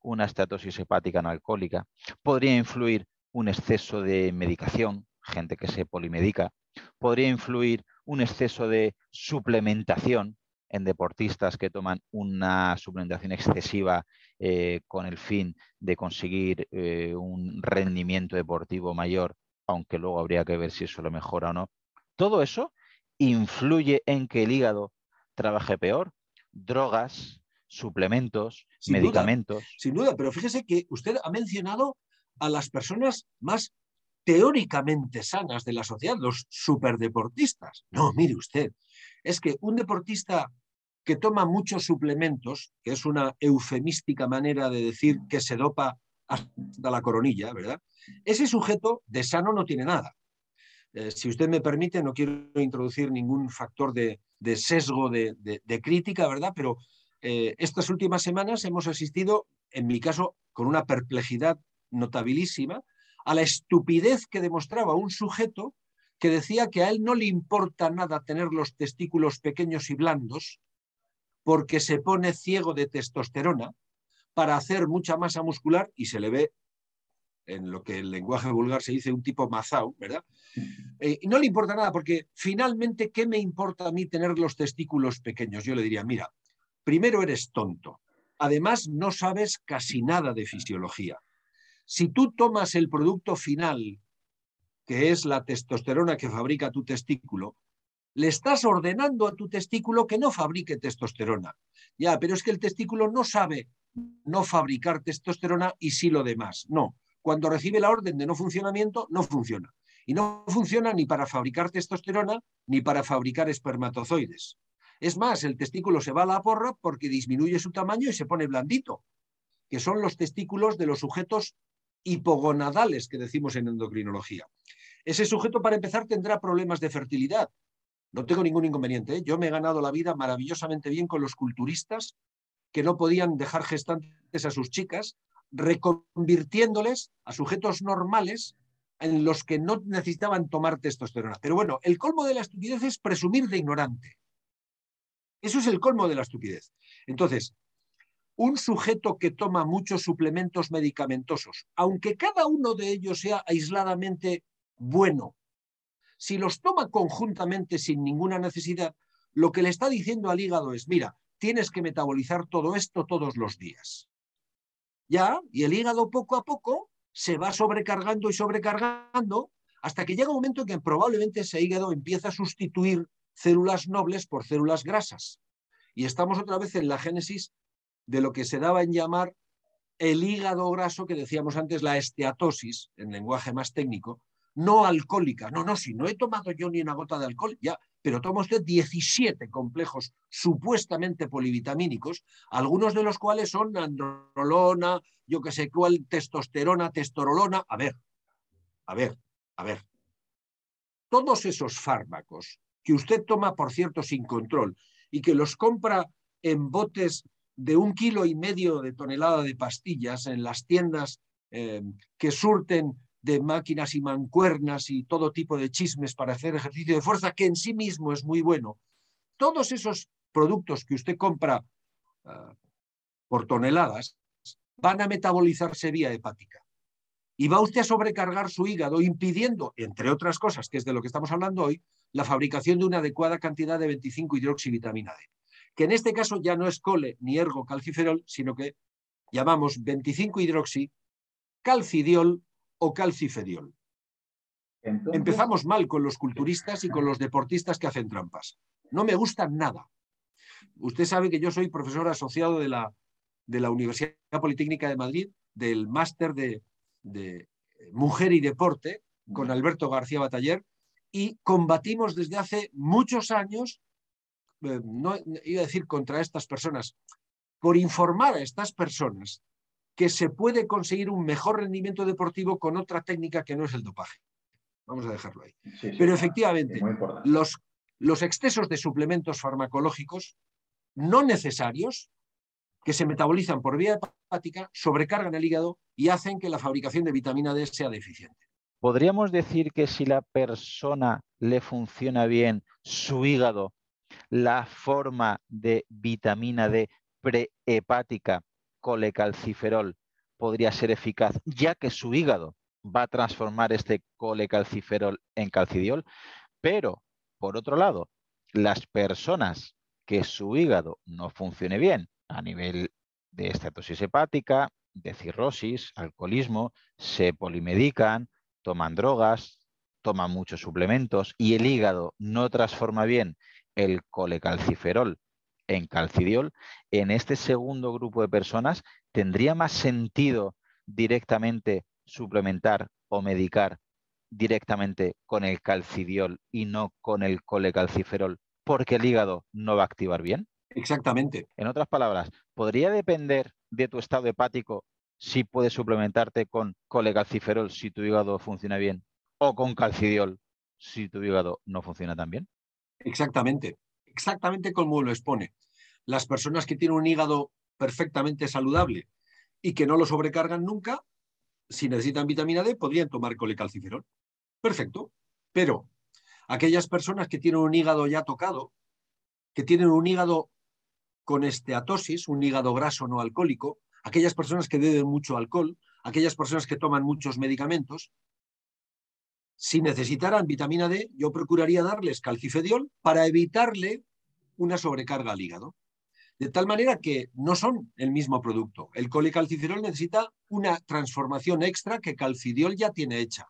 una estatosis hepática no alcohólica? ¿Podría influir un exceso de medicación, gente que se polimedica? ¿Podría influir un exceso de suplementación en deportistas que toman una suplementación excesiva eh, con el fin de conseguir eh, un rendimiento deportivo mayor, aunque luego habría que ver si eso lo mejora o no. Todo eso influye en que el hígado trabaje peor. Drogas, suplementos, medicamentos. sin duda, pero fíjese que usted ha mencionado a las personas más teóricamente sanas de la sociedad, los superdeportistas. No, mire usted, es que un deportista que toma muchos suplementos, que es una eufemística manera de decir que se dopa hasta la coronilla, ¿verdad? Ese sujeto de sano no tiene nada. Eh, si usted me permite, no quiero introducir ningún factor de, sesgo de, crítica, ¿verdad? Pero eh, estas últimas semanas hemos asistido, en mi caso, con una perplejidad notabilísima, a la estupidez que demostraba un sujeto que decía que a él no le importa nada tener los testículos pequeños y blandos porque se pone ciego de testosterona para hacer mucha masa muscular y se le ve en lo que el lenguaje vulgar se dice un tipo mazao, ¿verdad? Eh, y no le importa nada porque finalmente, ¿qué me importa a mí tener los testículos pequeños? Yo le diría, mira, primero eres tonto, además no sabes casi nada de fisiología. Si tú tomas el producto final, que es la testosterona que fabrica tu testículo, le estás ordenando a tu testículo que no fabrique testosterona. Ya, pero es que el testículo no sabe no fabricar testosterona y sí lo demás. No, cuando recibe la orden de no funcionamiento, no funciona. Y no funciona ni para fabricar testosterona ni para fabricar espermatozoides. Es más, el testículo se va a la porra porque disminuye su tamaño y se pone blandito, que son los testículos de los sujetos hipogonadales que decimos en endocrinología. Ese sujeto, para empezar, tendrá problemas de fertilidad. No tengo ningún inconveniente. ¿eh? Yo me he ganado la vida maravillosamente bien con los culturistas que no podían dejar gestantes a sus chicas, reconvirtiéndoles a sujetos normales en los que no necesitaban tomar testosterona. Pero bueno, el colmo de la estupidez es presumir de ignorante. Eso es el colmo de la estupidez. Entonces, un sujeto que toma muchos suplementos medicamentosos, aunque cada uno de ellos sea aisladamente bueno, si los toma conjuntamente sin ninguna necesidad, lo que le está diciendo al hígado es, mira, tienes que metabolizar todo esto todos los días. Ya, y el hígado poco a poco se va sobrecargando y sobrecargando hasta que llega un momento en que probablemente ese hígado empieza a sustituir células nobles por células grasas. Y estamos otra vez en la génesis de lo que se daba en llamar el hígado graso, que decíamos antes, la esteatosis, en lenguaje más técnico, no alcohólica. No, no, si no he tomado yo ni una gota de alcohol, ya, pero toma usted 17 complejos supuestamente polivitamínicos, algunos de los cuales son androlona, yo que sé cuál, testosterona, testorolona. A ver, a ver, a ver. Todos esos fármacos que usted toma, por cierto, sin control y que los compra en botes de un kilo y medio de tonelada de pastillas en las tiendas eh, que surten de máquinas y mancuernas y todo tipo de chismes para hacer ejercicio de fuerza, que en sí mismo es muy bueno. Todos esos productos que usted compra ah, por toneladas van a metabolizarse vía hepática. Y va usted a sobrecargar su hígado, impidiendo, entre otras cosas, que es de lo que estamos hablando hoy, la fabricación de una adecuada cantidad de 25 hidroxivitamina D, que en este caso ya no es cole ni ergo calciferol, sino que llamamos 25 hidroxi calcidiol o calcifediol. Empezamos mal con los culturistas y con los deportistas que hacen trampas. No me gustan nada. Usted sabe que yo soy profesor asociado de la, de la Universidad Politécnica de Madrid, del máster de, de Mujer y Deporte, con Alberto García Bataller, y combatimos desde hace muchos años, eh, no iba a decir contra estas personas, por informar a estas personas que se puede conseguir un mejor rendimiento deportivo con otra técnica que no es el dopaje. Vamos a dejarlo ahí. Pero efectivamente, los, los excesos de suplementos farmacológicos no necesarios que se metabolizan por vía hepática sobrecargan el hígado y hacen que la fabricación de vitamina D sea deficiente. ¿Podríamos decir que si la persona le funciona bien su hígado, la forma de vitamina D prehepática colecalciferol podría ser eficaz, ya que su hígado va a transformar este colecalciferol en calcidiol, pero por otro lado, las personas que su hígado no funcione bien a nivel de estatosis hepática, de cirrosis, alcoholismo, se polimedican, toman drogas, toman muchos suplementos y el hígado no transforma bien el colecalciferol en calcidiol, en este segundo grupo de personas tendría más sentido directamente suplementar o medicar directamente con el calcidiol y no con el colecalciferol porque el hígado no va a activar bien? Exactamente. En otras palabras, ¿podría depender de tu estado hepático si puedes suplementarte con colecalciferol si tu hígado funciona bien o con calcidiol si tu hígado no funciona tan bien? Exactamente exactamente como lo expone. Las personas que tienen un hígado perfectamente saludable y que no lo sobrecargan nunca, si necesitan vitamina D, podrían tomar colecalciferol. Perfecto. Pero aquellas personas que tienen un hígado ya tocado, que tienen un hígado con esteatosis, un hígado graso no alcohólico, aquellas personas que beben mucho alcohol, aquellas personas que toman muchos medicamentos, si necesitaran vitamina D, yo procuraría darles calcifediol para evitarle una sobrecarga al hígado. De tal manera que no son el mismo producto. El colecalciferol necesita una transformación extra que calcidiol ya tiene hecha.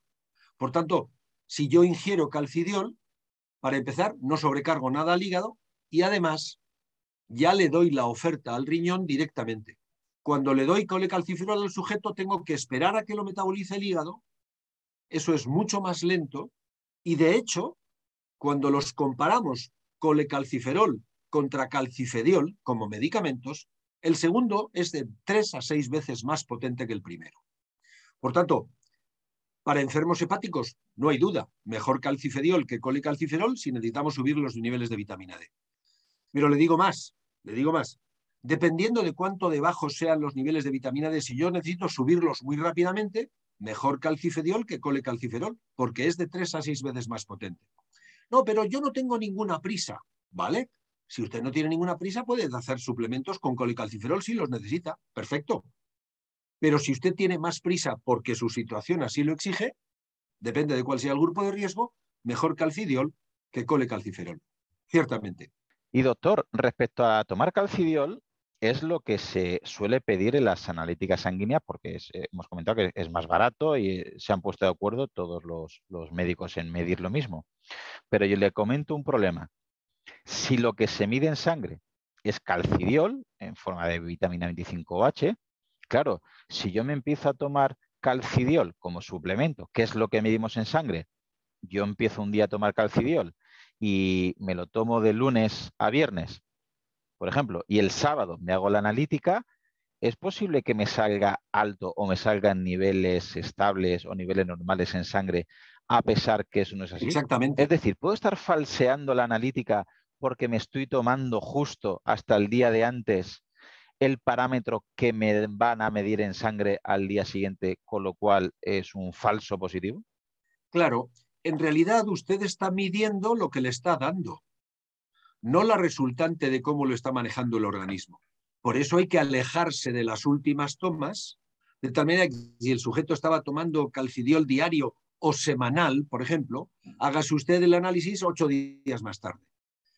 Por tanto, si yo ingiero calcidiol, para empezar, no sobrecargo nada al hígado y además ya le doy la oferta al riñón directamente. Cuando le doy colecalciferol al sujeto, tengo que esperar a que lo metabolice el hígado eso es mucho más lento y de hecho, cuando los comparamos colecalciferol contra calcifediol como medicamentos, el segundo es de tres a seis veces más potente que el primero. Por tanto, para enfermos hepáticos, no hay duda, mejor calcifediol que colecalciferol si necesitamos subir los niveles de vitamina D. Pero le digo más, le digo más. Dependiendo de cuánto de bajos sean los niveles de vitamina D, si yo necesito subirlos muy rápidamente, mejor calcifediol que colecalciferol, porque es de tres a seis veces más potente. No, pero yo no tengo ninguna prisa, ¿vale? Si usted no tiene ninguna prisa, puede hacer suplementos con colecalciferol si los necesita. Perfecto. Pero si usted tiene más prisa porque su situación así lo exige, depende de cuál sea el grupo de riesgo, mejor calcidiol que colecalciferol. Ciertamente. Y doctor, respecto a tomar calcidiol, es lo que se suele pedir en las analíticas sanguíneas porque eh, hemos comentado que es más barato y se han puesto de acuerdo todos los, los, médicos en medir lo mismo. Pero yo le comento un problema. Si lo que se mide en sangre es calcidiol en forma de vitamina 25H, claro, si yo me empiezo a tomar calcidiol como suplemento, que es lo que medimos en sangre, yo empiezo un día a tomar calcidiol y me lo tomo de lunes a viernes por ejemplo, y el sábado me hago la analítica, ¿es posible que me salga alto o me salgan niveles estables o niveles normales en sangre a pesar que eso no es así? Exactamente. Es decir, ¿puedo estar falseando la analítica porque me estoy tomando justo hasta el día de antes el parámetro que me van a medir en sangre al día siguiente, con lo cual es un falso positivo? Claro, en realidad usted está midiendo lo que le está dando no la resultante de cómo lo está manejando el organismo. Por eso hay que alejarse de las últimas tomas, de tal manera que si el sujeto estaba tomando calcidiol diario o semanal, por ejemplo, hágase usted el análisis ocho días más tarde.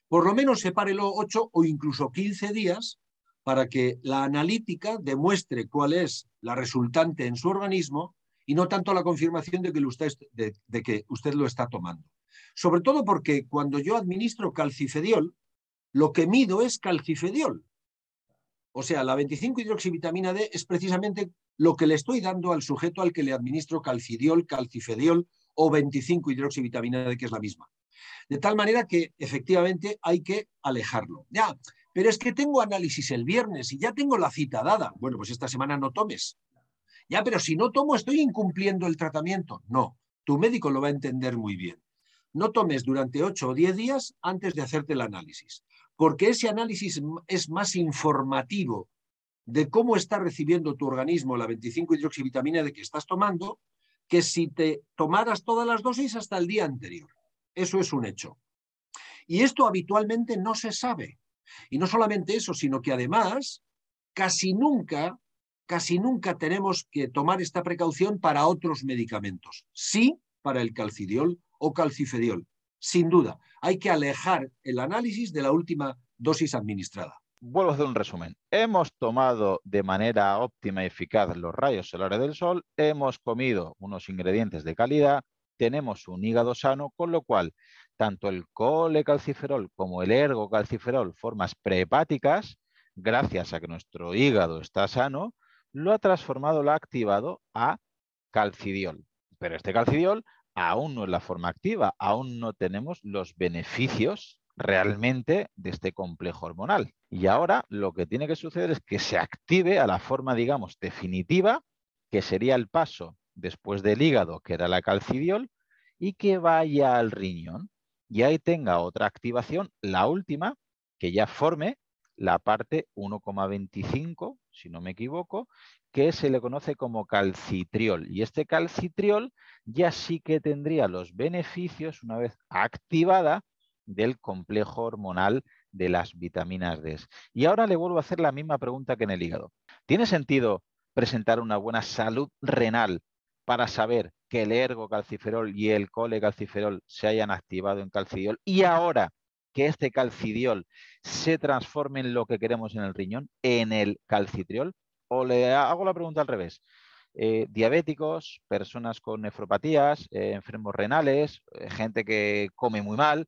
Por lo menos sepárelo ocho o incluso quince días para que la analítica demuestre cuál es la resultante en su organismo y no tanto la confirmación de que usted, de que usted lo está tomando. Sobre todo porque cuando yo administro calcifediol, lo que mido es calcifediol. O sea, la 25-hidroxivitamina D es precisamente lo que le estoy dando al sujeto al que le administro calcidiol, calcifediol o 25-hidroxivitamina D, que es la misma. De tal manera que efectivamente hay que alejarlo. Ya, pero es que tengo análisis el viernes y ya tengo la cita dada. Bueno, pues esta semana no tomes. Ya, pero si no tomo estoy incumpliendo el tratamiento. No, tu médico lo va a entender muy bien no tomes durante 8 o 10 días antes de hacerte el análisis, porque ese análisis es más informativo de cómo está recibiendo tu organismo la 25-hidroxivitamina de que estás tomando que si te tomaras todas las dosis hasta el día anterior. Eso es un hecho. Y esto habitualmente no se sabe. Y no solamente eso, sino que además casi nunca, casi nunca tenemos que tomar esta precaución para otros medicamentos. Sí para el calcidiol o calcifediol. Sin duda, hay que alejar el análisis de la última dosis administrada. Vuelvo a hacer un resumen. Hemos tomado de manera óptima y eficaz los rayos solares del sol, hemos comido unos ingredientes de calidad, tenemos un hígado sano, con lo cual tanto el colecalciferol como el ergocalciferol, formas prehepáticas, gracias a que nuestro hígado está sano, lo ha transformado, lo ha activado a calcidiol. Pero este calcidiol aún no es la forma activa, aún no tenemos los beneficios realmente de este complejo hormonal. Y ahora lo que tiene que suceder es que se active a la forma, digamos, definitiva, que sería el paso después del hígado, que era la calcidiol, y que vaya al riñón. Y ahí tenga otra activación, la última, que ya forme la parte 1,25, si no me equivoco, que se le conoce como calcitriol. Y este calcitriol ya sí que tendría los beneficios, una vez activada, del complejo hormonal de las vitaminas D. Y ahora le vuelvo a hacer la misma pregunta que en el hígado. ¿Tiene sentido presentar una buena salud renal para saber que el ergocalciferol y el colecalciferol se hayan activado en calcidiol y ahora que este calcidiol se transforme en lo que queremos en el riñón, en el calcitriol? O le hago la pregunta al revés. Eh, diabéticos, personas con nefropatías, eh, enfermos renales, eh, gente que come muy mal.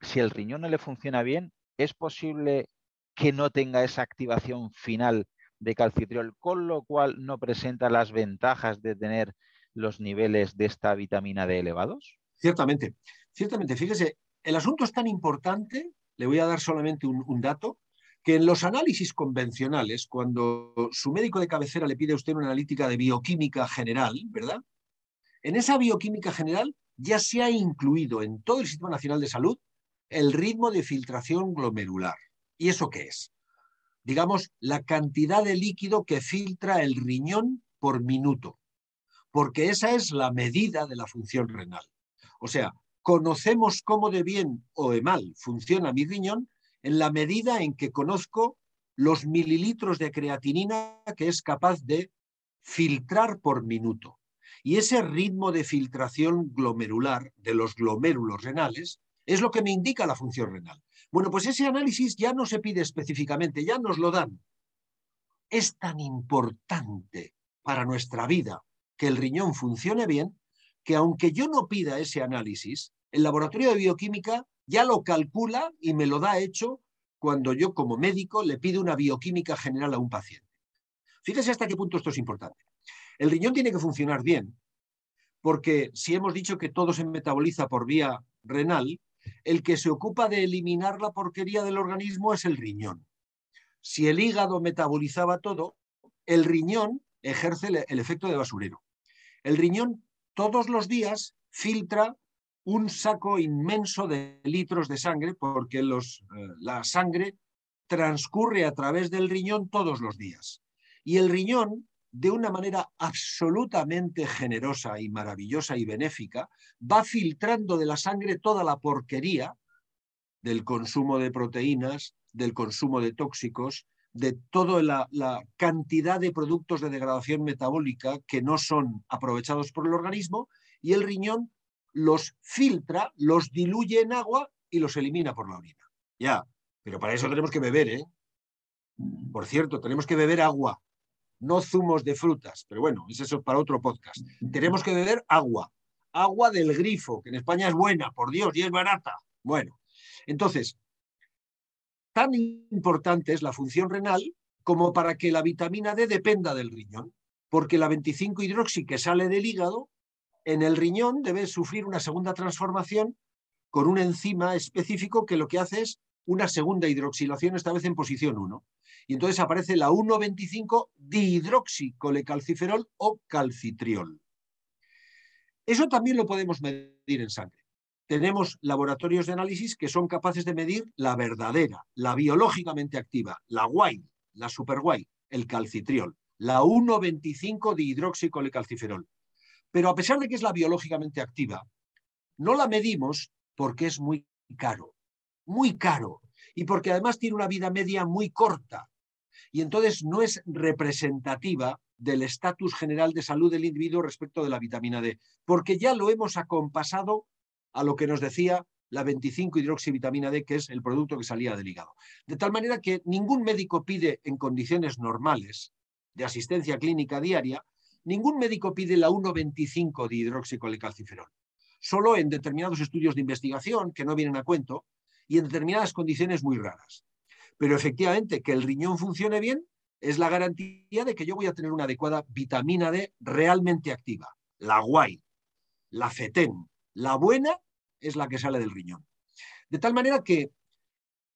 Si el riñón no le funciona bien, es posible que no tenga esa activación final de calcitriol, con lo cual no presenta las ventajas de tener los niveles de esta vitamina D elevados? Ciertamente, ciertamente. Fíjese, el asunto es tan importante, le voy a dar solamente un dato, que en los análisis convencionales, cuando su médico de cabecera le pide a usted una analítica de bioquímica general, ¿verdad? En esa bioquímica general ya se ha incluido en todo el Sistema Nacional de Salud el ritmo de filtración glomerular. ¿Y eso qué es? Digamos, la cantidad de líquido que filtra el riñón por minuto, porque esa es la medida de la función renal. O sea, conocemos cómo de bien o de mal funciona mi riñón en la medida en que conozco los mililitros de creatinina que es capaz de filtrar por minuto. Y ese ritmo de filtración glomerular de los glomérulos renales es lo que me indica la función renal. Bueno, pues ese análisis ya no se pide específicamente, ya nos lo dan. Es tan importante para nuestra vida que el riñón funcione bien que aunque yo no pida ese análisis, el laboratorio de bioquímica ya lo calcula y me lo da hecho cuando yo como médico le pido una bioquímica general a un paciente. Fíjese hasta qué punto esto es importante. El riñón tiene que funcionar bien, porque si hemos dicho que todo se metaboliza por vía renal, el que se ocupa de eliminar la porquería del organismo es el riñón. Si el hígado metabolizaba todo, el riñón ejerce el, efecto de basurero. El riñón todos los días filtra un saco inmenso de litros de sangre, porque los, eh, la sangre transcurre a través del riñón todos los días. Y el riñón, de una manera absolutamente generosa y maravillosa y benéfica, va filtrando de la sangre toda la porquería del consumo de proteínas, del consumo de tóxicos, de toda la, la, cantidad de productos de degradación metabólica que no son aprovechados por el organismo y el riñón los filtra, los diluye en agua y los elimina por la orina. Ya, pero para eso tenemos que beber, ¿eh? Por cierto, tenemos que beber agua, no zumos de frutas, pero bueno, es eso para otro podcast. Tenemos que beber agua, agua del grifo, que en España es buena, por Dios, y es barata. Bueno, entonces, tan importante es la función renal como para que la vitamina D dependa del riñón, porque la 25 hidroxi que sale del hígado en el riñón debe sufrir una segunda transformación con un enzima específico que lo que hace es una segunda hidroxilación, esta vez en posición 1. Y entonces aparece la 1,25 dihidroxicolecalciferol o calcitriol. Eso también lo podemos medir en sangre. Tenemos laboratorios de análisis que son capaces de medir la verdadera, la biológicamente activa, la guay, la super guay, el calcitriol, la 1,25 dihidroxicolecalciferol. Pero a pesar de que es la biológicamente activa, no la medimos porque es muy caro, muy caro, y porque además tiene una vida media muy corta. Y entonces no es representativa del estatus general de salud del individuo respecto de la vitamina D, porque ya lo hemos acompasado a lo que nos decía la 25 hidroxivitamina D, que es el producto que salía del hígado. De tal manera que ningún médico pide en condiciones normales de asistencia clínica diaria Ningún médico pide la 1,25 de hidroxicolecalciferol. Solo en determinados estudios de investigación que no vienen a cuento y en determinadas condiciones muy raras. Pero efectivamente, que el riñón funcione bien es la garantía de que yo voy a tener una adecuada vitamina D realmente activa. La guay, la fetén, la buena es la que sale del riñón. De tal manera que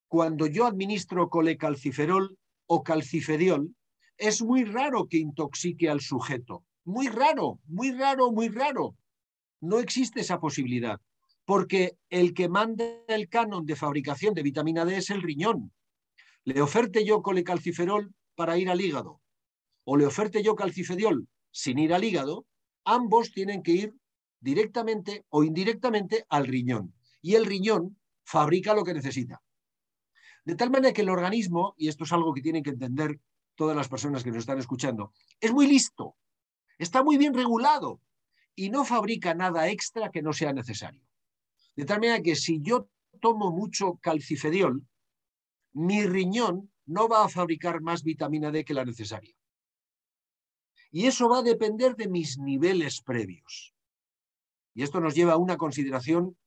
cuando yo administro colecalciferol o calcifediol, es muy raro que intoxique al sujeto. Muy raro, muy raro, muy raro. No existe esa posibilidad, porque el que manda el canon de fabricación de vitamina D es el riñón. Le oferte yo colecalciferol para ir al hígado, o le oferte yo calcifediol sin ir al hígado, ambos tienen que ir directamente o indirectamente al riñón. Y el riñón fabrica lo que necesita. De tal manera que el organismo, y esto es algo que tienen que entender todas las personas que nos están escuchando, es muy listo, está muy bien regulado y no fabrica nada extra que no sea necesario. De tal manera que si yo tomo mucho calcifediol, mi riñón no va a fabricar más vitamina D que la necesaria. Y eso va a depender de mis niveles previos. Y esto nos lleva a una consideración,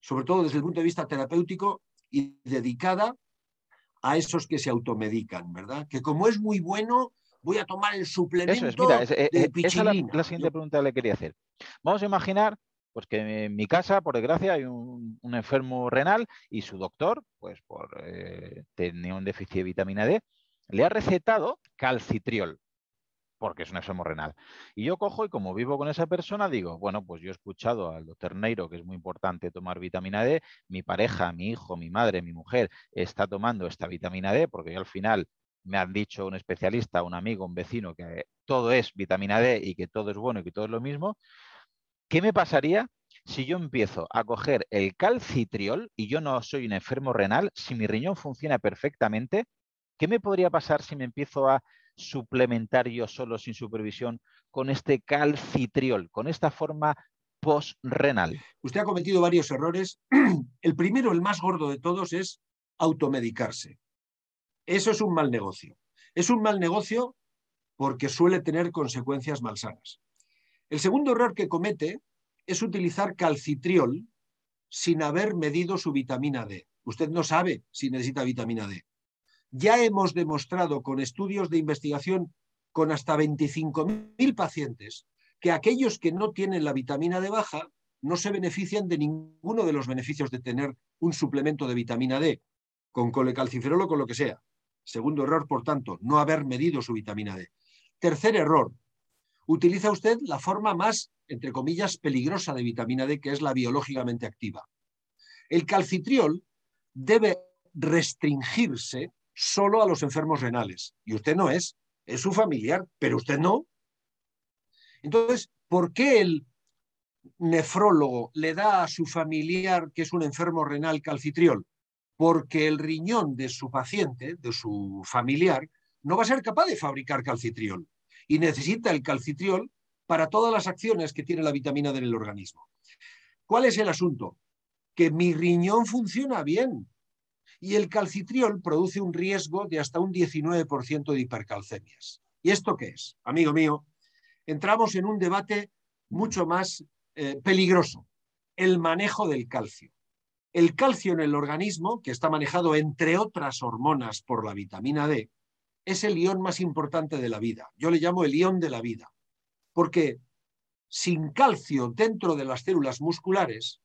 sobre todo desde el punto de vista terapéutico y dedicada a esos que se automedican, ¿verdad? Que como es muy bueno, voy a tomar el suplemento Eso es, mira, eh, esa es la, siguiente pregunta que le quería hacer. Vamos a imaginar pues que en mi casa, por desgracia, hay un, enfermo renal y su doctor, pues por eh, tener un déficit de vitamina D, le ha recetado calcitriol porque es un enfermo renal. Y yo cojo y como vivo con esa persona, digo, bueno, pues yo he escuchado al doctor Neiro que es muy importante tomar vitamina D, mi pareja, mi hijo, mi madre, mi mujer está tomando esta vitamina D, porque al final me han dicho un especialista, un amigo, un vecino, que todo es vitamina D y que todo es bueno y que todo es lo mismo. ¿Qué me pasaría si yo empiezo a coger el calcitriol y yo no soy un enfermo renal, si mi riñón funciona perfectamente, ¿qué me podría pasar si me empiezo a suplementario solo sin supervisión con este calcitriol, con esta forma postrenal? Usted ha cometido varios errores. [CLEARS THROAT] El primero, el más gordo de todos, es automedicarse. Eso es un mal negocio. Es un mal negocio porque suele tener consecuencias malsanas. El segundo error que comete es utilizar calcitriol sin haber medido su vitamina D. Usted no sabe si necesita vitamina D. Ya hemos demostrado con estudios de investigación con hasta 25.000 pacientes que aquellos que no tienen la vitamina D baja no se benefician de ninguno de los beneficios de tener un suplemento de vitamina D, con colecalciferol o con lo que sea. Segundo error, por tanto, no haber medido su vitamina D. Tercer error, utiliza usted la forma más, entre comillas, peligrosa de vitamina D, que es la biológicamente activa. El calcitriol debe restringirse solo a los enfermos renales. Y usted no es, es su familiar, pero usted no. Entonces, ¿por qué el nefrólogo le da a su familiar que es un enfermo renal calcitriol? Porque el riñón de su paciente, de su familiar, no va a ser capaz de fabricar calcitriol y necesita el calcitriol para todas las acciones que tiene la vitamina D en el organismo. ¿Cuál es el asunto? Que mi riñón funciona bien, y el calcitriol produce un riesgo de hasta un 19% de hipercalcemias. ¿Y esto qué es? Amigo mío, entramos en un debate mucho más eh, peligroso, el manejo del calcio. El calcio en el organismo, que está manejado entre otras hormonas por la vitamina D, es el ion más importante de la vida. Yo le llamo el ion de la vida, porque sin calcio dentro de las células musculares,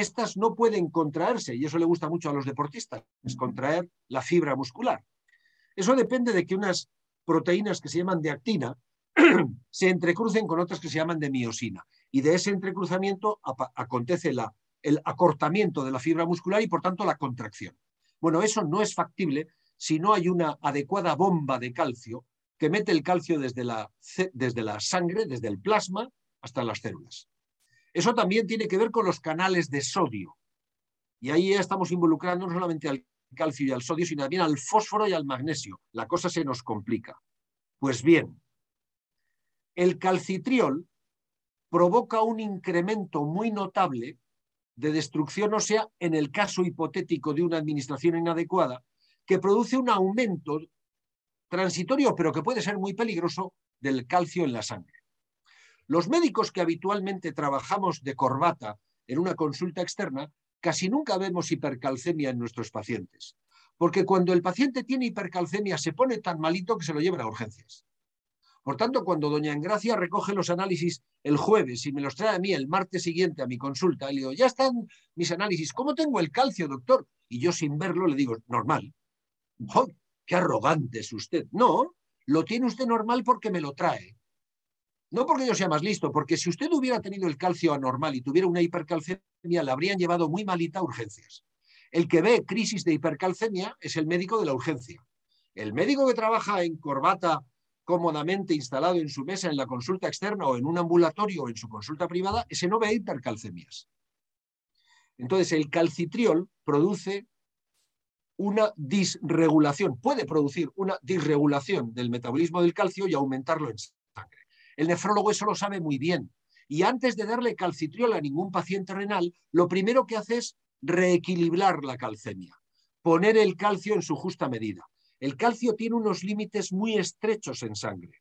estas no pueden contraerse, y eso le gusta mucho a los deportistas, es contraer la fibra muscular. Eso depende de que unas proteínas que se llaman de actina [CLEARS THROAT] se entrecrucen con otras que se llaman de miosina. Y de ese entrecruzamiento acontece el acortamiento de la fibra muscular y por tanto la contracción. Bueno, eso no es factible si no hay una adecuada bomba de calcio que mete el calcio desde la sangre, desde el plasma, hasta las células. Eso también tiene que ver con los canales de sodio. Y ahí estamos involucrando no solamente al calcio y al sodio, sino también al fósforo y al magnesio. La cosa se nos complica. Pues bien, el calcitriol provoca un incremento muy notable de destrucción ósea en el caso hipotético de una administración inadecuada, que produce un aumento transitorio, pero que puede ser muy peligroso, del calcio en la sangre. Los médicos que habitualmente trabajamos de corbata en una consulta externa, casi nunca vemos hipercalcemia en nuestros pacientes, porque cuando el paciente tiene hipercalcemia se pone tan malito que se lo lleva a urgencias. Por tanto, cuando doña Engracia recoge los análisis el jueves y me los trae a mí el martes siguiente a mi consulta, le digo, ya están mis análisis, ¿cómo tengo el calcio, doctor? Y yo sin verlo le digo, normal. ¡Qué arrogante es usted! No, lo tiene usted normal porque me lo trae. No porque yo sea más listo, porque si usted hubiera tenido el calcio anormal y tuviera una hipercalcemia, le habrían llevado muy malita a urgencias. El que ve crisis de hipercalcemia es el médico de la urgencia. El médico que trabaja en corbata cómodamente instalado en su mesa en la consulta externa o en un ambulatorio o en su consulta privada, ese no ve hipercalcemias. Entonces, el calcitriol produce una disregulación, puede producir una disregulación del metabolismo del calcio y aumentarlo en. El nefrólogo eso lo sabe muy bien. Y antes de darle calcitriol a ningún paciente renal, lo primero que hace es reequilibrar la calcemia, poner el calcio en su justa medida. El calcio tiene unos límites muy estrechos en sangre.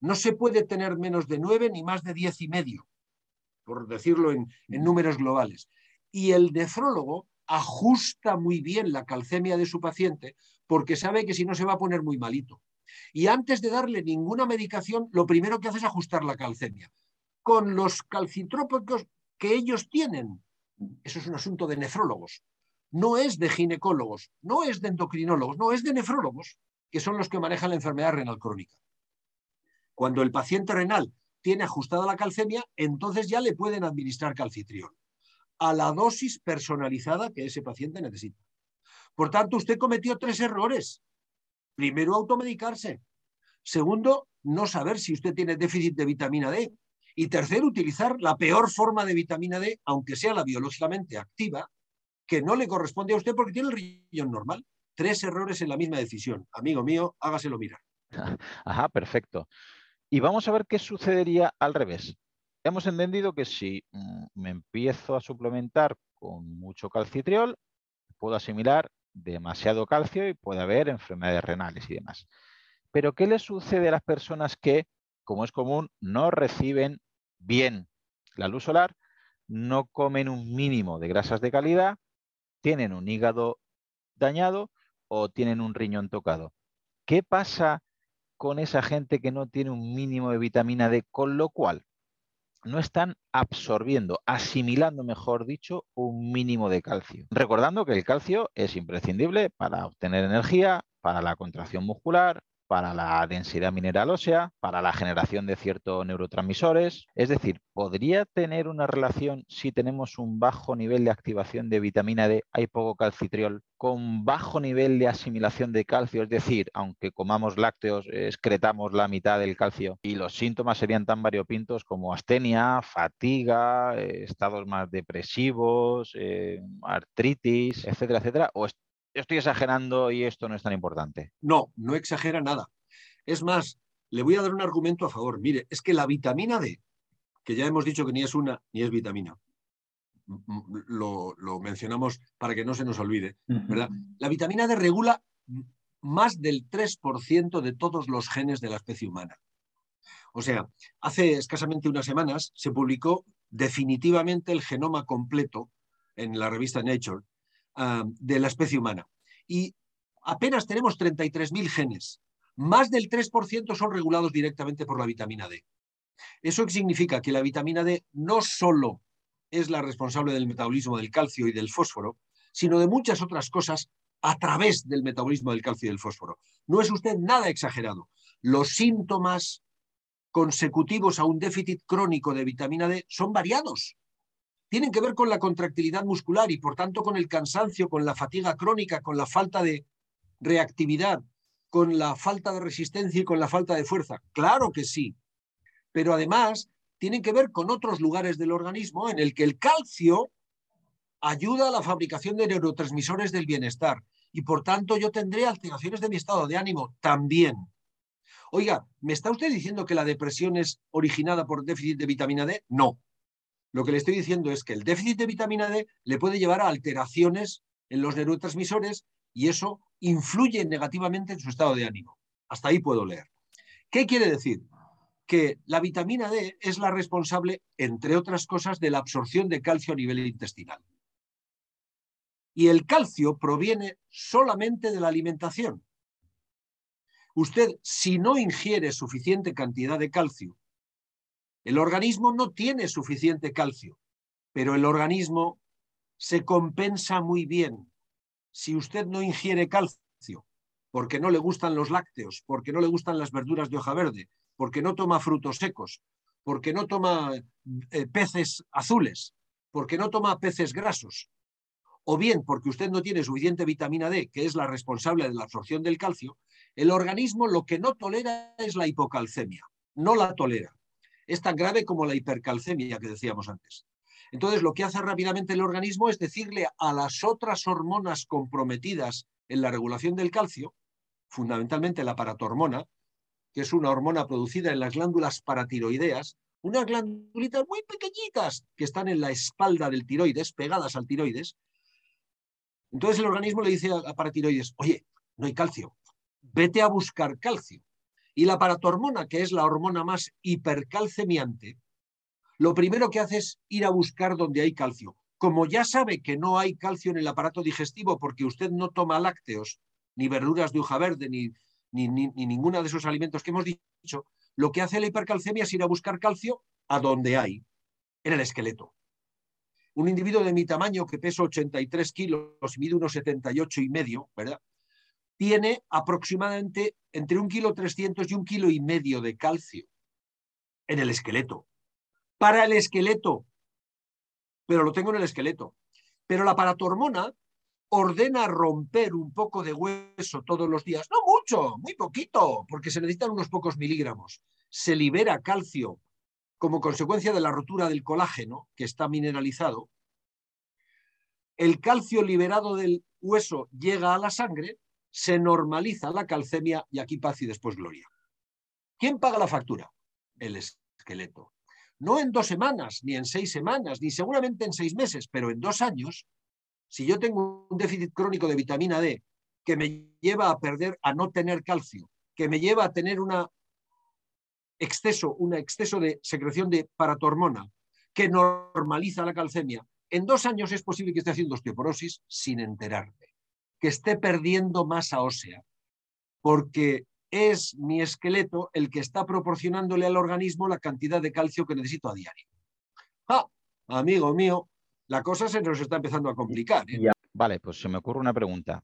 No se puede tener menos de 9 ni más de diez y medio, por decirlo en, en números globales. Y el nefrólogo ajusta muy bien la calcemia de su paciente porque sabe que si no se va a poner muy malito. Y antes de darle ninguna medicación, lo primero que hace es ajustar la calcemia. Con los calcitrópicos que ellos tienen. Eso es un asunto de nefrólogos. No es de ginecólogos, no es de endocrinólogos, no es de nefrólogos, que son los que manejan la enfermedad renal crónica. Cuando el paciente renal tiene ajustada la calcemia, entonces ya le pueden administrar calcitriol a la dosis personalizada que ese paciente necesita. Por tanto, usted cometió tres errores. Primero, automedicarse. Segundo, no saber si usted tiene déficit de vitamina D. Y tercero, utilizar la peor forma de vitamina D, aunque sea la biológicamente activa, que no le corresponde a usted porque tiene el riñón normal. Tres errores en la misma decisión. Amigo mío, hágaselo mirar. [LAUGHS] Ajá, perfecto. Y vamos a ver qué sucedería al revés. Hemos entendido que si mm, me empiezo a suplementar con mucho calcitriol, puedo asimilar demasiado calcio y puede haber enfermedades renales y demás. Pero ¿qué le sucede a las personas que, como es común, no reciben bien la luz solar, no comen un mínimo de grasas de calidad, tienen un hígado dañado o tienen un riñón tocado? ¿Qué pasa con esa gente que no tiene un mínimo de vitamina D, con lo cual no están absorbiendo, asimilando, mejor dicho, un mínimo de calcio. Recordando que el calcio es imprescindible para obtener energía, para la contracción muscular, para la densidad mineral ósea, para la generación de ciertos neurotransmisores. Es decir, ¿podría tener una relación si tenemos un bajo nivel de activación de vitamina D, hay poco calcitriol, con bajo nivel de asimilación de calcio? Es decir, aunque comamos lácteos, excretamos la mitad del calcio y los síntomas serían tan variopintos como astenia, fatiga, eh, estados más depresivos, eh, artritis, etcétera, etcétera. ¿O estoy exagerando y esto no es tan importante. No, no exagera nada. Es más, le voy a dar un argumento a favor. Mire, es que la vitamina D, que ya hemos dicho que ni es una ni es vitamina, lo, mencionamos para que no se nos olvide, ¿verdad? La vitamina D regula más del 3% de todos los genes de la especie humana. O sea, hace escasamente unas semanas se publicó definitivamente el genoma completo en la revista Nature Ah, de la especie humana. Y apenas tenemos 33.000 genes. Más del 3% son regulados directamente por la vitamina D. Eso significa que la vitamina D no solo es la responsable del metabolismo del calcio y del fósforo, sino de muchas otras cosas a través del metabolismo del calcio y del fósforo. No es usted nada exagerado. Los síntomas consecutivos a un déficit crónico de vitamina D son variados tienen que ver con la contractilidad muscular y por tanto con el cansancio, con la fatiga crónica, con la falta de reactividad, con la falta de resistencia y con la falta de fuerza. Claro que sí, pero además tienen que ver con otros lugares del organismo en el que el calcio ayuda a la fabricación de neurotransmisores del bienestar y por tanto yo tendré alteraciones de mi estado de ánimo también. Oiga, ¿me está usted diciendo que la depresión es originada por déficit de vitamina D? No. Lo que le estoy diciendo es que el déficit de vitamina D le puede llevar a alteraciones en los neurotransmisores y eso influye negativamente en su estado de ánimo. Hasta ahí puedo leer. ¿Qué quiere decir? Que la vitamina D es la responsable, entre otras cosas, de la absorción de calcio a nivel intestinal. Y el calcio proviene solamente de la alimentación. Usted, si no ingiere suficiente cantidad de calcio el organismo no tiene suficiente calcio, pero el organismo se compensa muy bien. Si usted no ingiere calcio, porque no le gustan los lácteos, porque no le gustan las verduras de hoja verde, porque no toma frutos secos, porque no toma eh, peces azules, porque no toma peces grasos, o bien porque usted no tiene suficiente vitamina D, que es la responsable de la absorción del calcio, el organismo lo que no tolera es la hipocalcemia, no la tolera es tan grave como la hipercalcemia que decíamos antes. Entonces, lo que hace rápidamente el organismo es decirle a las otras hormonas comprometidas en la regulación del calcio, fundamentalmente la paratormona, que es una hormona producida en las glándulas paratiroideas, unas glándulitas muy pequeñitas que están en la espalda del tiroides, pegadas al tiroides. Entonces el organismo le dice a paratiroides, oye, no hay calcio, vete a buscar calcio. Y la paratormona, que es la hormona más hipercalcemiante, lo primero que hace es ir a buscar donde hay calcio. Como ya sabe que no hay calcio en el aparato digestivo porque usted no toma lácteos, ni verduras de hoja verde, ni, ni, ni, ni ninguno de esos alimentos que hemos dicho, lo que hace la hipercalcemia es ir a buscar calcio a donde hay, en el esqueleto. un individuo de mi tamaño que pesa 83 kilos y mide unos 78 y medio, ¿verdad? Tiene aproximadamente entre un kilo 300 y un kilo y medio de calcio en el esqueleto. Para el esqueleto, pero lo tengo en el esqueleto. Pero la paratormona ordena romper un poco de hueso todos los días. No mucho, muy poquito, porque se necesitan unos pocos miligramos. Se libera calcio como consecuencia de la rotura del colágeno, que está mineralizado, el calcio liberado del hueso llega a la sangre, se normaliza la calcemia y aquí paz y después gloria. ¿Quién paga la factura? El esqueleto. No en dos semanas, ni en seis semanas, ni seguramente en seis meses, pero en dos años, si yo tengo un déficit crónico de vitamina D que me lleva a perder, a no tener calcio, que me lleva a tener una exceso, un exceso de secreción de paratormona que normaliza la calcemia, en dos años es posible que esté haciendo osteoporosis sin enterarme, que esté perdiendo masa ósea, porque es mi esqueleto el que está proporcionándole al organismo la cantidad de calcio que necesito a diario. Ah, amigo mío, la cosa se nos está empezando a complicar. ¿eh? Vale, pues se me ocurre una pregunta.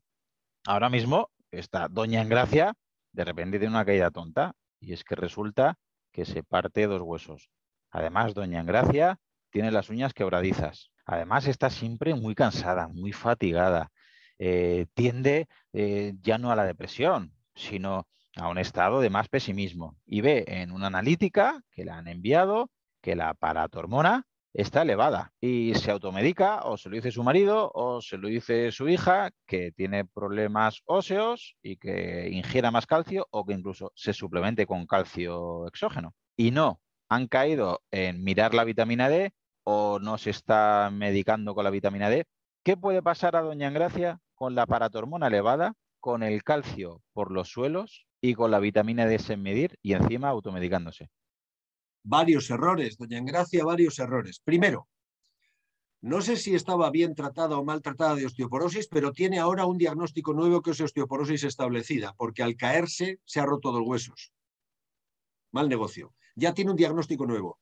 Ahora mismo está Doña Engracia de repente tiene una caída tonta y es que resulta que se parte dos huesos. Además, doña Engracia tiene las uñas quebradizas. Además, está siempre muy cansada, muy fatigada. Eh, tiende eh, ya no a la depresión, sino a un estado de más pesimismo. Y ve en una analítica que le han enviado que la paratormona está elevada y se automedica o se lo dice su marido o se lo dice su hija que tiene problemas óseos y que ingiera más calcio o que incluso se suplemente con calcio exógeno. Y no, han caído en mirar la vitamina D o no se está medicando con la vitamina D. ¿Qué puede pasar a Doña Engracia con la paratormona elevada, con el calcio por los suelos y con la vitamina D sin medir y encima automedicándose? varios errores, doña Engracia, varios errores. Primero, no sé si estaba bien tratada o mal tratada de osteoporosis, pero tiene ahora un diagnóstico nuevo que es osteoporosis establecida, porque al caerse se ha roto dos huesos. Mal negocio. Ya tiene un diagnóstico nuevo.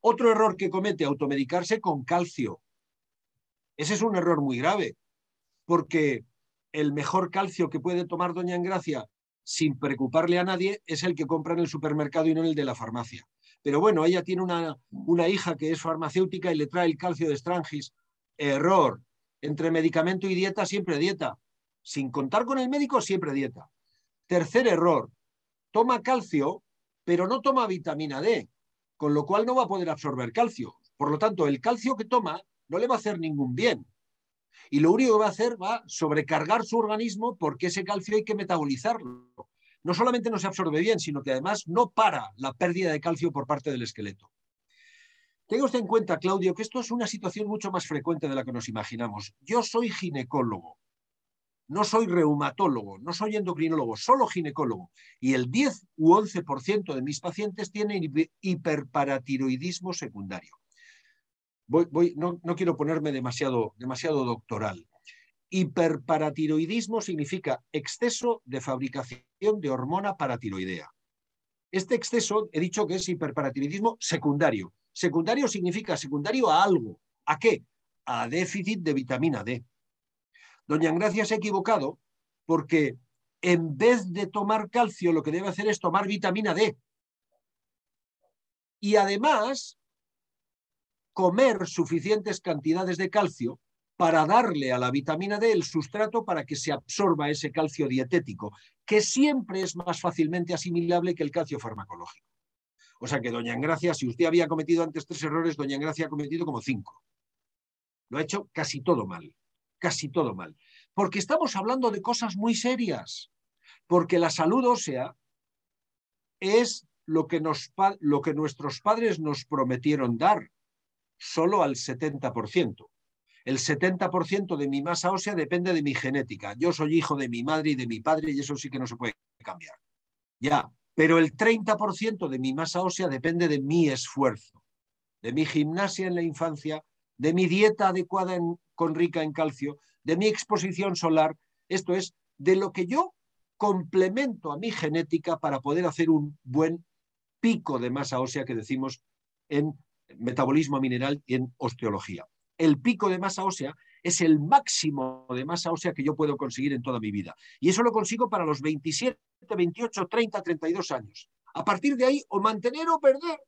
Otro error que comete, automedicarse con calcio. Ese es un error muy grave, porque el mejor calcio que puede tomar doña Engracia sin preocuparle a nadie es el que compra en el supermercado y no el de la farmacia. Pero bueno, ella tiene una, una hija que es farmacéutica y le trae el calcio de Strangis. Error. Entre medicamento y dieta, siempre dieta. Sin contar con el médico, siempre dieta. Tercer error. Toma calcio, pero no toma vitamina D, con lo cual no va a poder absorber calcio. Por lo tanto, el calcio que toma no le va a hacer ningún bien. Y lo único que va a hacer va a sobrecargar su organismo porque ese calcio hay que metabolizarlo no solamente no se absorbe bien, sino que además no para la pérdida de calcio por parte del esqueleto. Tenga usted en cuenta, Claudio, que esto es una situación mucho más frecuente de la que nos imaginamos. Yo soy ginecólogo, no soy reumatólogo, no soy endocrinólogo, solo ginecólogo. Y el 10 u 11% de mis pacientes tienen hiperparatiroidismo secundario. No, quiero ponerme demasiado, demasiado doctoral. Hiperparatiroidismo significa exceso de fabricación de hormona paratiroidea. Este exceso, he dicho que es hiperparatiroidismo secundario. Secundario significa secundario a algo. ¿A qué? A déficit de vitamina D. Doña Gracia se ha equivocado porque en vez de tomar calcio, lo que debe hacer es tomar vitamina D. Y además, comer suficientes cantidades de calcio para darle a la vitamina D el sustrato para que se absorba ese calcio dietético, que siempre es más fácilmente asimilable que el calcio farmacológico. O sea que Doña Engracia, si usted había cometido antes tres errores, Doña Engracia ha cometido como cinco. Lo ha hecho casi todo mal, casi todo mal. Porque estamos hablando de cosas muy serias. Porque la salud ósea es lo que, nos, lo que nuestros padres nos prometieron dar, solo al 70%. El 70% de mi masa ósea depende de mi genética. Yo soy hijo de mi madre y de mi padre y eso sí que no se puede cambiar. Ya, pero el 30% de mi masa ósea depende de mi esfuerzo, de mi gimnasia en la infancia, de mi dieta adecuada con rica en calcio, de mi exposición solar. Esto es, de lo que yo complemento a mi genética para poder hacer un buen pico de masa ósea que decimos en metabolismo mineral en osteología. el pico de masa ósea es el máximo de masa ósea que yo puedo conseguir en toda mi vida. Y eso lo consigo para los 27, 28, 30, 32 años. A partir de ahí, o mantener o perder,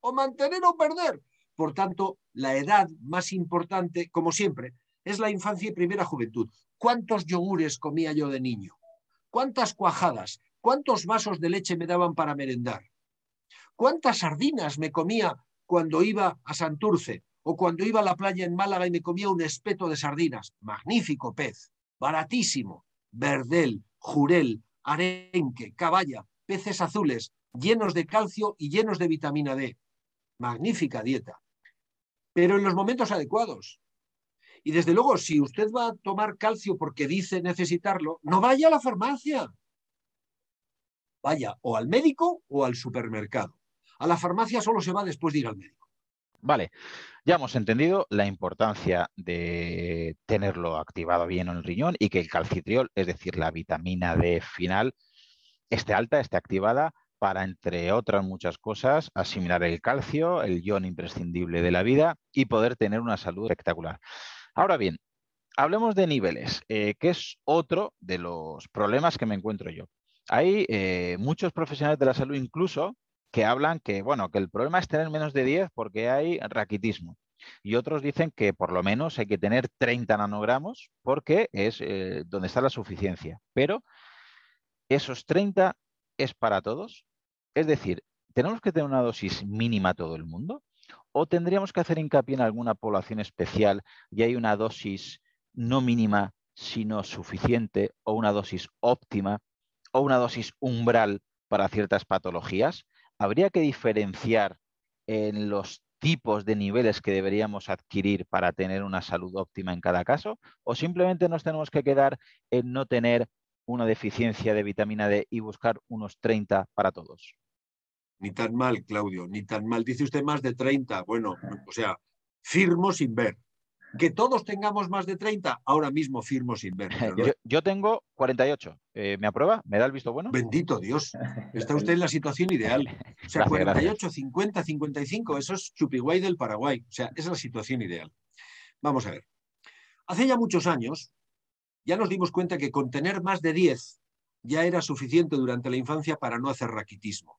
o mantener o perder. Por tanto, la edad más importante, como siempre, es la infancia y primera juventud. ¿Cuántos yogures comía yo de niño? ¿Cuántas cuajadas? ¿Cuántos vasos de leche me daban para merendar? ¿Cuántas sardinas me comía cuando iba a Santurce o cuando iba a la playa en Málaga y me comía un espeto de sardinas? Magnífico pez, baratísimo, verdel, jurel, arenque, caballa, peces azules, llenos de calcio y llenos de vitamina D. Magnífica dieta. Pero en los momentos adecuados. Y desde luego, si usted va a tomar calcio porque dice necesitarlo, no vaya a la farmacia. Vaya o al médico o al supermercado. A la farmacia solo se va después de ir al médico. Vale, ya hemos entendido la importancia de tenerlo activado bien en el riñón y que el calcitriol, es decir, la vitamina D final, esté alta, esté activada para, entre otras muchas cosas, asimilar el calcio, el ion imprescindible de la vida y poder tener una salud espectacular. Ahora bien, hablemos de niveles, eh, que es otro de los problemas que me encuentro yo. Hay eh, muchos profesionales de la salud incluso que hablan que, bueno, que el problema es tener menos de 10 porque hay raquitismo. Y otros dicen que por lo menos hay que tener 30 nanogramos porque es eh, donde está la suficiencia. Pero esos 30 es para todos. Es decir, ¿tenemos que tener una dosis mínima todo el mundo? ¿O tendríamos que hacer hincapié en alguna población especial y hay una dosis no mínima, sino suficiente, o una dosis óptima, o una dosis umbral para ciertas patologías? ¿Habría que diferenciar en los tipos de niveles que deberíamos adquirir para tener una salud óptima en cada caso? ¿O simplemente nos tenemos que quedar en no tener una deficiencia de vitamina D y buscar unos 30 para todos? Ni tan mal, Claudio, ni tan mal. Dice usted más de 30. Bueno, o sea, firmo sin ver. Que todos tengamos más de 30, ahora mismo firmo sin ver. Yo, tengo 48. Eh, ¿Me aprueba? ¿Me da el visto bueno? Bendito Dios. Está usted en la situación ideal. [LAUGHS] O sea, 48, 50, 55, eso es Chupiguay del Paraguay. O sea, esa es la situación ideal. Vamos a ver. Hace ya muchos años, ya nos dimos cuenta que con tener más de 10 ya era suficiente durante la infancia para no hacer raquitismo.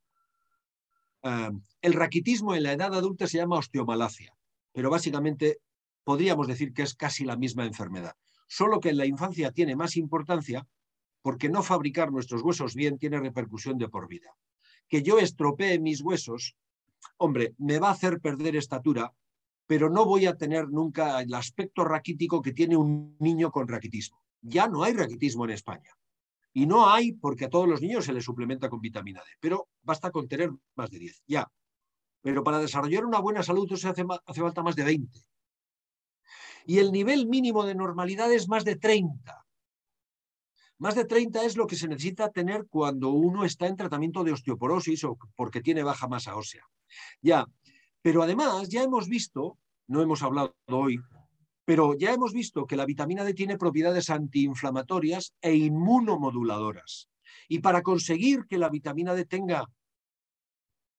Eh, el raquitismo en la edad adulta se llama osteomalacia, pero básicamente podríamos decir que es casi la misma enfermedad, solo que en la infancia tiene más importancia porque no fabricar nuestros huesos bien tiene repercusión de por vida. Que yo estropee mis huesos, hombre, me va a hacer perder estatura, pero no voy a tener nunca el aspecto raquítico que tiene un niño con raquitismo. Ya no hay raquitismo en España. Y no hay porque a todos los niños se les suplementa con vitamina D, pero basta con tener más de 10, ya. Pero para desarrollar una buena salud hace falta más de 20. Y el nivel mínimo de normalidad es más de 30. Más de 30 es lo que se necesita tener cuando uno está en tratamiento de osteoporosis o porque tiene baja masa ósea. Ya, pero además ya hemos visto, no hemos hablado hoy, pero ya hemos visto que la vitamina D tiene propiedades antiinflamatorias e inmunomoduladoras. Y para conseguir que la vitamina D tenga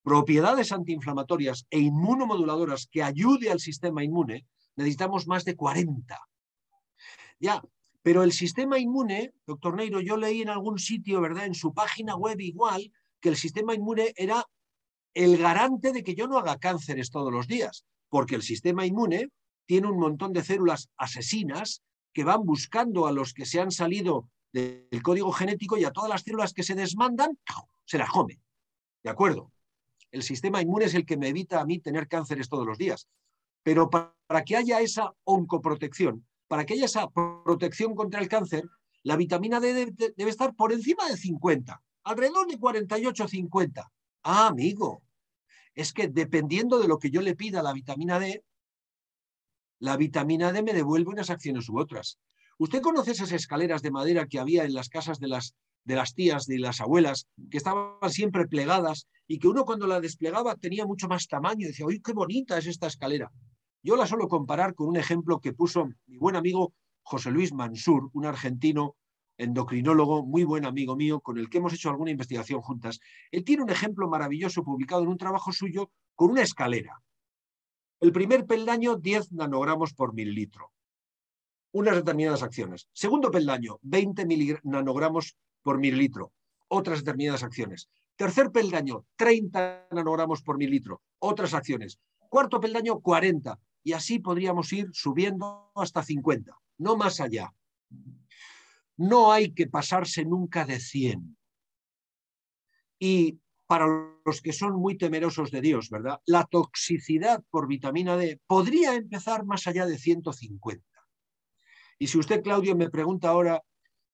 propiedades antiinflamatorias e inmunomoduladoras que ayude al sistema inmune, necesitamos más de 40. Ya, pero el sistema inmune, doctor Neiro, yo leí en algún sitio, ¿verdad? En su página web igual, que el sistema inmune era el garante de que yo no haga cánceres todos los días, porque el sistema inmune tiene un montón de células asesinas que van buscando a los que se han salido del código genético y a todas las células que se desmandan, se las come. ¿De acuerdo? El sistema inmune es el que me evita a mí tener cánceres todos los días. Pero para que haya esa oncoprotección, para que haya esa protección contra el cáncer, la vitamina D debe, estar por encima de 50, alrededor de 48-50. Ah, amigo, es que dependiendo de lo que yo le pida a la vitamina D, la vitamina D me devuelve unas acciones u otras. ¿Usted conoce esas escaleras de madera que había en las casas de las, de las tías, de las abuelas, que estaban siempre plegadas y que uno cuando la desplegaba tenía mucho más tamaño y decía, ¡uy, qué bonita es esta escalera! Yo la suelo comparar con un ejemplo que puso mi buen amigo José Luis Mansur, un argentino endocrinólogo, muy buen amigo mío, con el que hemos hecho alguna investigación juntas. Él tiene un ejemplo maravilloso publicado en un trabajo suyo con una escalera. El primer peldaño, 10 nanogramos por mililitro. Unas determinadas acciones. Segundo peldaño, 20 nanogramos por mililitro. Otras determinadas acciones. Tercer peldaño, 30 nanogramos por mililitro. Otras acciones. Cuarto peldaño, 40. Y así podríamos ir subiendo hasta 50, no más allá. No hay que pasarse nunca de 100. Y para los que son muy temerosos de Dios, ¿verdad? La toxicidad por vitamina D podría empezar más allá de 150. Y si usted, Claudio, me pregunta ahora,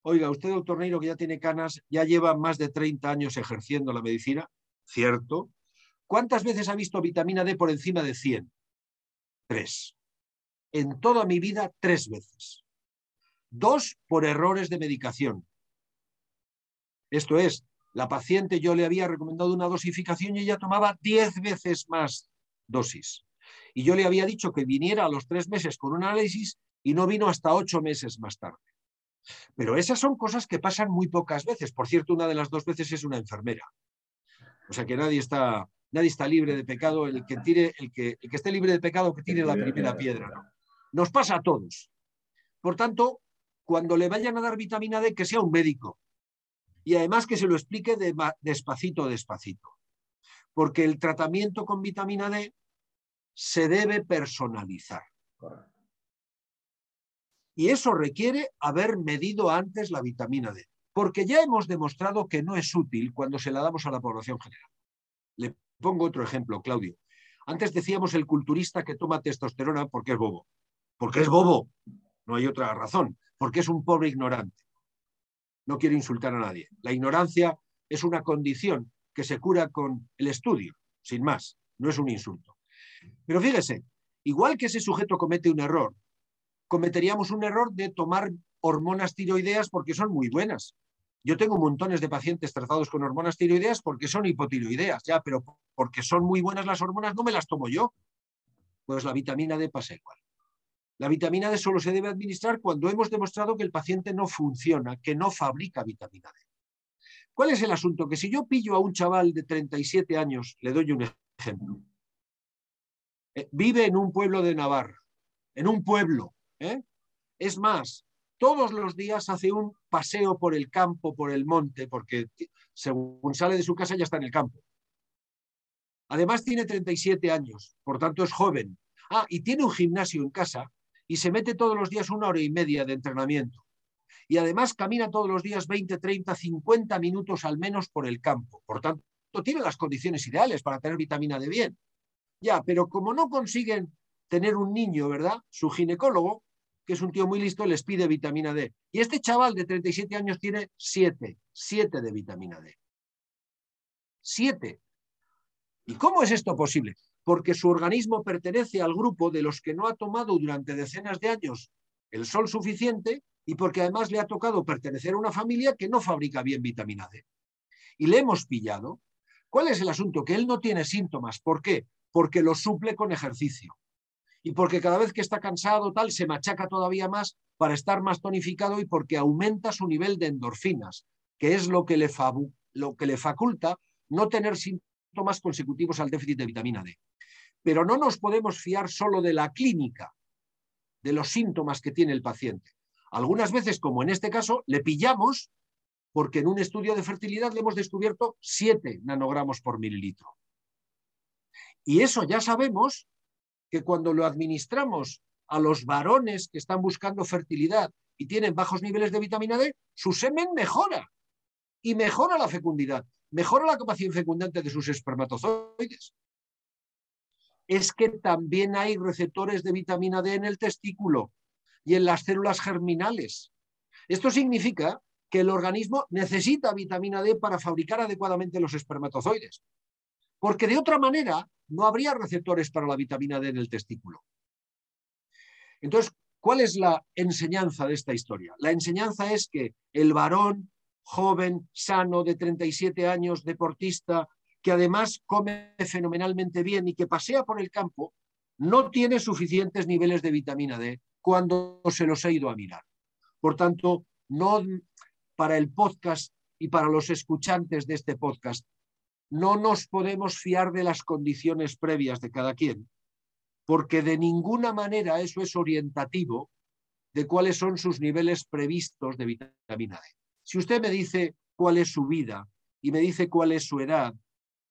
oiga, usted, doctor Neiro, que ya tiene canas, ya lleva más de 30 años ejerciendo la medicina, ¿cierto? ¿Cuántas veces ha visto vitamina D por encima de 100? Tres. En toda mi vida, tres veces. Dos por errores de medicación. Esto es, la paciente yo le había recomendado una dosificación y ella tomaba diez veces más dosis. Y yo le había dicho que viniera a los tres meses con un análisis y no vino hasta ocho meses más tarde. Pero esas son cosas que pasan muy pocas veces. Por cierto, una de las dos veces es una enfermera. O sea que nadie está, nadie está libre de pecado. El que, tire, el que, el que esté libre de pecado, que tire la primera piedra. Nos pasa a todos. Por tanto, cuando le vayan a dar vitamina D, que sea un médico, y además que se lo explique de, despacito, despacito. Porque el tratamiento con vitamina D se debe personalizar. Y eso requiere haber medido antes la vitamina D, porque ya hemos demostrado que no es útil cuando se la damos a la población general. Pongo otro ejemplo, Claudio. Antes decíamos el culturista que toma testosterona porque es bobo. Porque es bobo. No hay otra razón. Porque es un pobre ignorante no quiero insultar a nadie. La ignorancia es una condición que se cura con el estudio, sin más, no es un insulto. Pero fíjese, igual que ese sujeto comete un error, cometeríamos un error de tomar hormonas tiroideas porque son muy buenas. Yo tengo montones de pacientes tratados con hormonas tiroideas porque son hipotiroideas, ya, pero porque son muy buenas las hormonas no me las tomo yo. Pues la vitamina D pasa igual. La vitamina D solo se debe administrar cuando hemos demostrado que el paciente no funciona, que no fabrica vitamina D. ¿Cuál es el asunto? Que si yo pillo a un chaval de 37 años, le doy un ejemplo, eh, vive en un pueblo de Navarra, en un pueblo, ¿eh? es más, todos los días hace un paseo por el campo, por el monte, porque según sale de su casa ya está en el campo. Además tiene 37 años, por tanto es joven. Ah, y tiene un gimnasio en casa y se mete todos los días una hora y media de entrenamiento. Y además camina todos los días 20, 30, 50 minutos al menos por el campo. Por tanto, tiene las condiciones ideales para tener vitamina D bien. Ya, pero como no consiguen tener un niño, ¿verdad? Su ginecólogo, que es un tío muy listo, les pide vitamina D. Y este chaval de 37 años tiene 7, 7 de vitamina D. 7. ¿Y cómo es esto posible? porque su organismo pertenece al grupo de los que no ha tomado durante decenas de años el sol suficiente y porque además le ha tocado pertenecer a una familia que no fabrica bien vitamina D. Y le hemos pillado. ¿Cuál es el asunto? Que él no tiene síntomas. ¿Por qué? Porque lo suple con ejercicio. Y porque cada vez que está cansado, tal, se machaca todavía más para estar más tonificado y porque aumenta su nivel de endorfinas, que es lo que le, lo que le faculta no tener síntomas consecutivos al déficit de vitamina D. Pero no nos podemos fiar solo de la clínica, de los síntomas que tiene el paciente. Algunas veces, como en este caso, le pillamos porque en un estudio de fertilidad le hemos descubierto 7 nanogramos por mililitro. Y eso ya sabemos que cuando lo administramos a los varones que están buscando fertilidad y tienen bajos niveles de vitamina D, su semen mejora y mejora la fecundidad, mejora la capacidad fecundante de sus espermatozoides es que también hay receptores de vitamina D en el testículo y en las células germinales. Esto significa que el organismo necesita vitamina D para fabricar adecuadamente los espermatozoides, porque de otra manera no habría receptores para la vitamina D en el testículo. Entonces, ¿cuál es la enseñanza de esta historia? La enseñanza es que el varón joven, sano, de 37 años, deportista, que además come fenomenalmente bien y que pasea por el campo, no tiene suficientes niveles de vitamina D cuando se los he ido a mirar. Por tanto, no para el podcast y para los escuchantes de este podcast, no nos podemos fiar de las condiciones previas de cada quien, porque de ninguna manera eso es orientativo de cuáles son sus niveles previstos de vitamina D. Si usted me dice cuál es su vida y me dice cuál es su edad,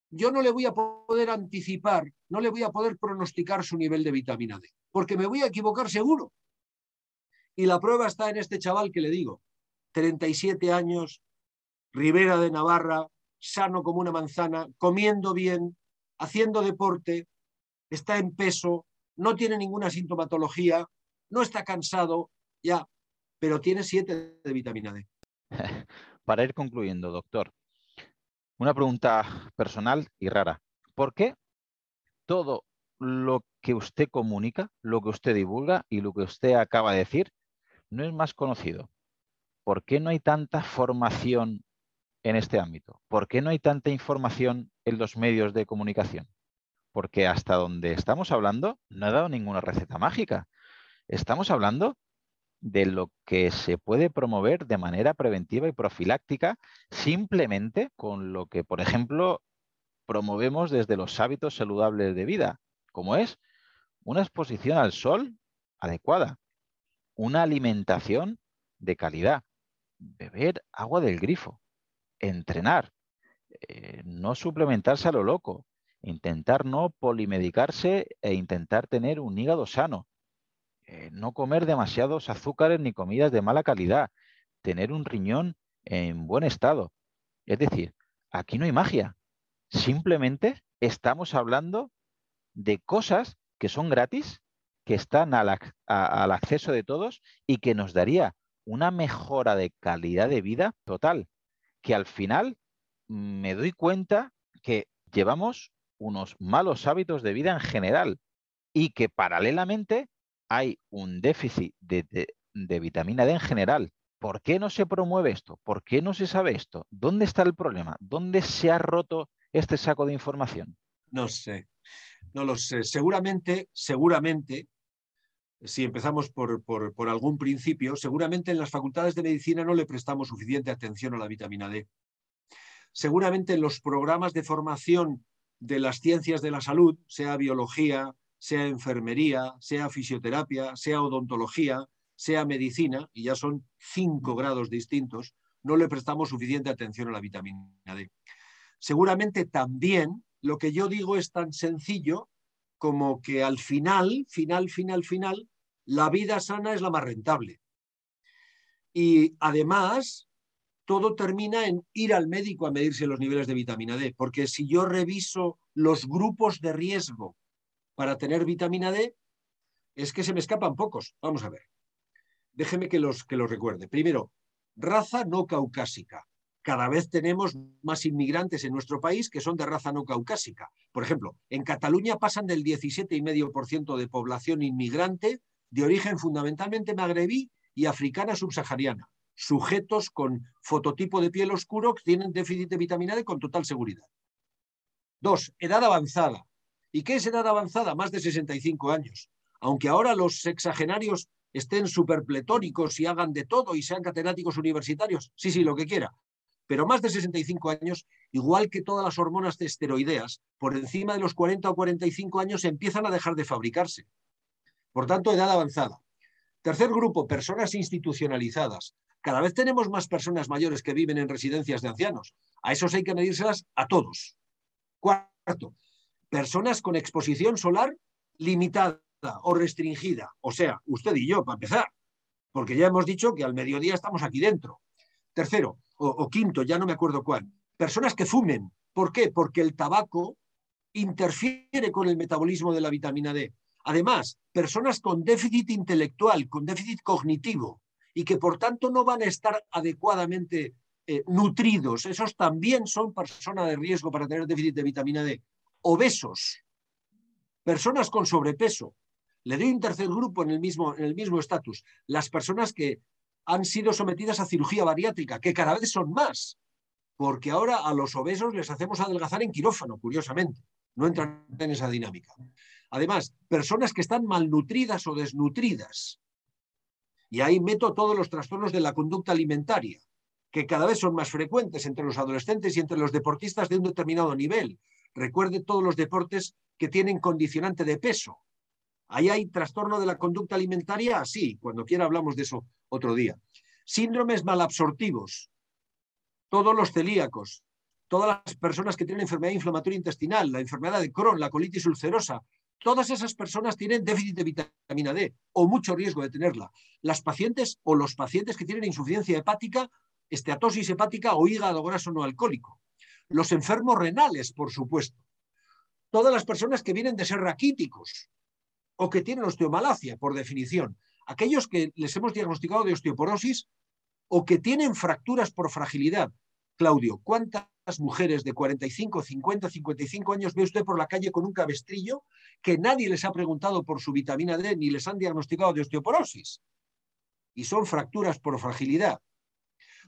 yo no le voy a poder anticipar, no le voy a poder pronosticar su nivel de vitamina D, porque me voy a equivocar seguro. Y la prueba está en este chaval que le digo, 37 años, Ribera de Navarra, sano como una manzana, comiendo bien, haciendo deporte, está en peso, no tiene ninguna sintomatología, no está cansado, ya, pero tiene 7 de vitamina D. [LAUGHS] Para ir concluyendo, doctor, una pregunta personal y rara. ¿Por qué todo lo que usted comunica, lo que usted divulga y lo que usted acaba de decir no es más conocido? ¿Por qué no hay tanta formación en este ámbito? ¿Por qué no hay tanta información en los medios de comunicación? Porque hasta donde estamos hablando no ha dado ninguna receta mágica. Estamos hablando de lo que se puede promover de manera preventiva y profiláctica simplemente con lo que, por ejemplo, promovemos desde los hábitos saludables de vida, como es una exposición al sol adecuada, una alimentación de calidad, beber agua del grifo, entrenar, eh, no suplementarse a lo loco, intentar no polimedicarse e intentar tener un hígado sano, eh, no comer demasiados azúcares ni comidas de mala calidad, tener un riñón en buen estado. Es decir, aquí no hay magia. Simplemente estamos hablando de cosas que son gratis, que están al, al acceso de todos y que nos daría una mejora de calidad de vida total, que al final me doy cuenta que llevamos unos malos hábitos de vida en general y que paralelamente hay un déficit de, vitamina D en general. ¿Por qué no se promueve esto? ¿Por qué no se sabe esto? ¿Dónde está el problema? ¿Dónde se ha roto este saco de información? No sé, no lo sé. Seguramente, seguramente, si empezamos por, por, algún principio, seguramente en las facultades de medicina no le prestamos suficiente atención a la vitamina D. Seguramente en los programas de formación de las ciencias de la salud, sea biología, sea enfermería, sea fisioterapia, sea odontología, sea medicina, y ya son cinco grados distintos, no le prestamos suficiente atención a la vitamina D. Seguramente también lo que yo digo es tan sencillo como que al final, final, final, final, la vida sana es la más rentable. Y además, todo termina en ir al médico a medirse los niveles de vitamina D, porque si yo reviso los grupos de riesgo para tener vitamina D es que se me escapan pocos. Vamos a ver. Déjeme que los, que los recuerde. Primero, raza no caucásica. Cada vez tenemos más inmigrantes en nuestro país que son de raza no caucásica. Por ejemplo, en Cataluña pasan del 17,5% de población inmigrante de origen fundamentalmente magrebí y africana subsahariana, sujetos con fototipo de piel oscuro que tienen déficit de vitamina D con total seguridad. Dos, edad avanzada. ¿Y qué es edad avanzada? Más de 65 años. Aunque ahora los sexagenarios estén superpletónicos y hagan de todo y sean catedráticos universitarios, sí, sí, lo que quiera. Pero más de 65 años, igual que todas las hormonas esteroideas, por encima de los 40 o 45 años empiezan a dejar de fabricarse. Por tanto, edad avanzada. Tercer grupo, personas institucionalizadas. Cada vez tenemos más personas mayores que viven en residencias de ancianos. A esos hay que medírselas a todos. Cuarto, personas con exposición solar limitada o restringida. O sea, usted y yo, para empezar, porque ya hemos dicho que al mediodía estamos aquí dentro. Tercero, o, quinto, ya no me acuerdo cuál, personas que fumen. ¿Por qué? Porque el tabaco interfiere con el metabolismo de la vitamina D. Además, personas con déficit intelectual, con déficit cognitivo, y que por tanto no van a estar adecuadamente eh, nutridos, esos también son personas de riesgo para tener déficit de vitamina D obesos, personas con sobrepeso. Le doy un tercer grupo en el mismo en el mismo estatus, las personas que han sido sometidas a cirugía bariátrica, que cada vez son más, porque ahora a los obesos les hacemos adelgazar en quirófano, curiosamente. No entran en esa dinámica. Además, personas que están malnutridas o desnutridas. Y ahí meto todos los trastornos de la conducta alimentaria, que cada vez son más frecuentes entre los adolescentes y entre los deportistas de un determinado nivel, Recuerde todos los deportes que tienen condicionante de peso. ¿Ahí hay trastorno de la conducta alimentaria? Sí, cuando quiera hablamos de eso otro día. Síndromes malabsortivos. Todos los celíacos, todas las personas que tienen enfermedad inflamatoria intestinal, la enfermedad de Crohn, la colitis ulcerosa, todas esas personas tienen déficit de vitamina D o mucho riesgo de tenerla. Las pacientes o los pacientes que tienen insuficiencia hepática, esteatosis hepática o hígado graso no alcohólico. Los enfermos renales, por supuesto. Todas las personas que vienen de ser raquíticos o que tienen osteomalacia, por definición. Aquellos que les hemos diagnosticado de osteoporosis o que tienen fracturas por fragilidad. Claudio, ¿cuántas mujeres de 45, 50, 55 años ve usted por la calle con un cabestrillo que nadie les ha preguntado por su vitamina D ni les han diagnosticado de osteoporosis? Y son fracturas por fragilidad.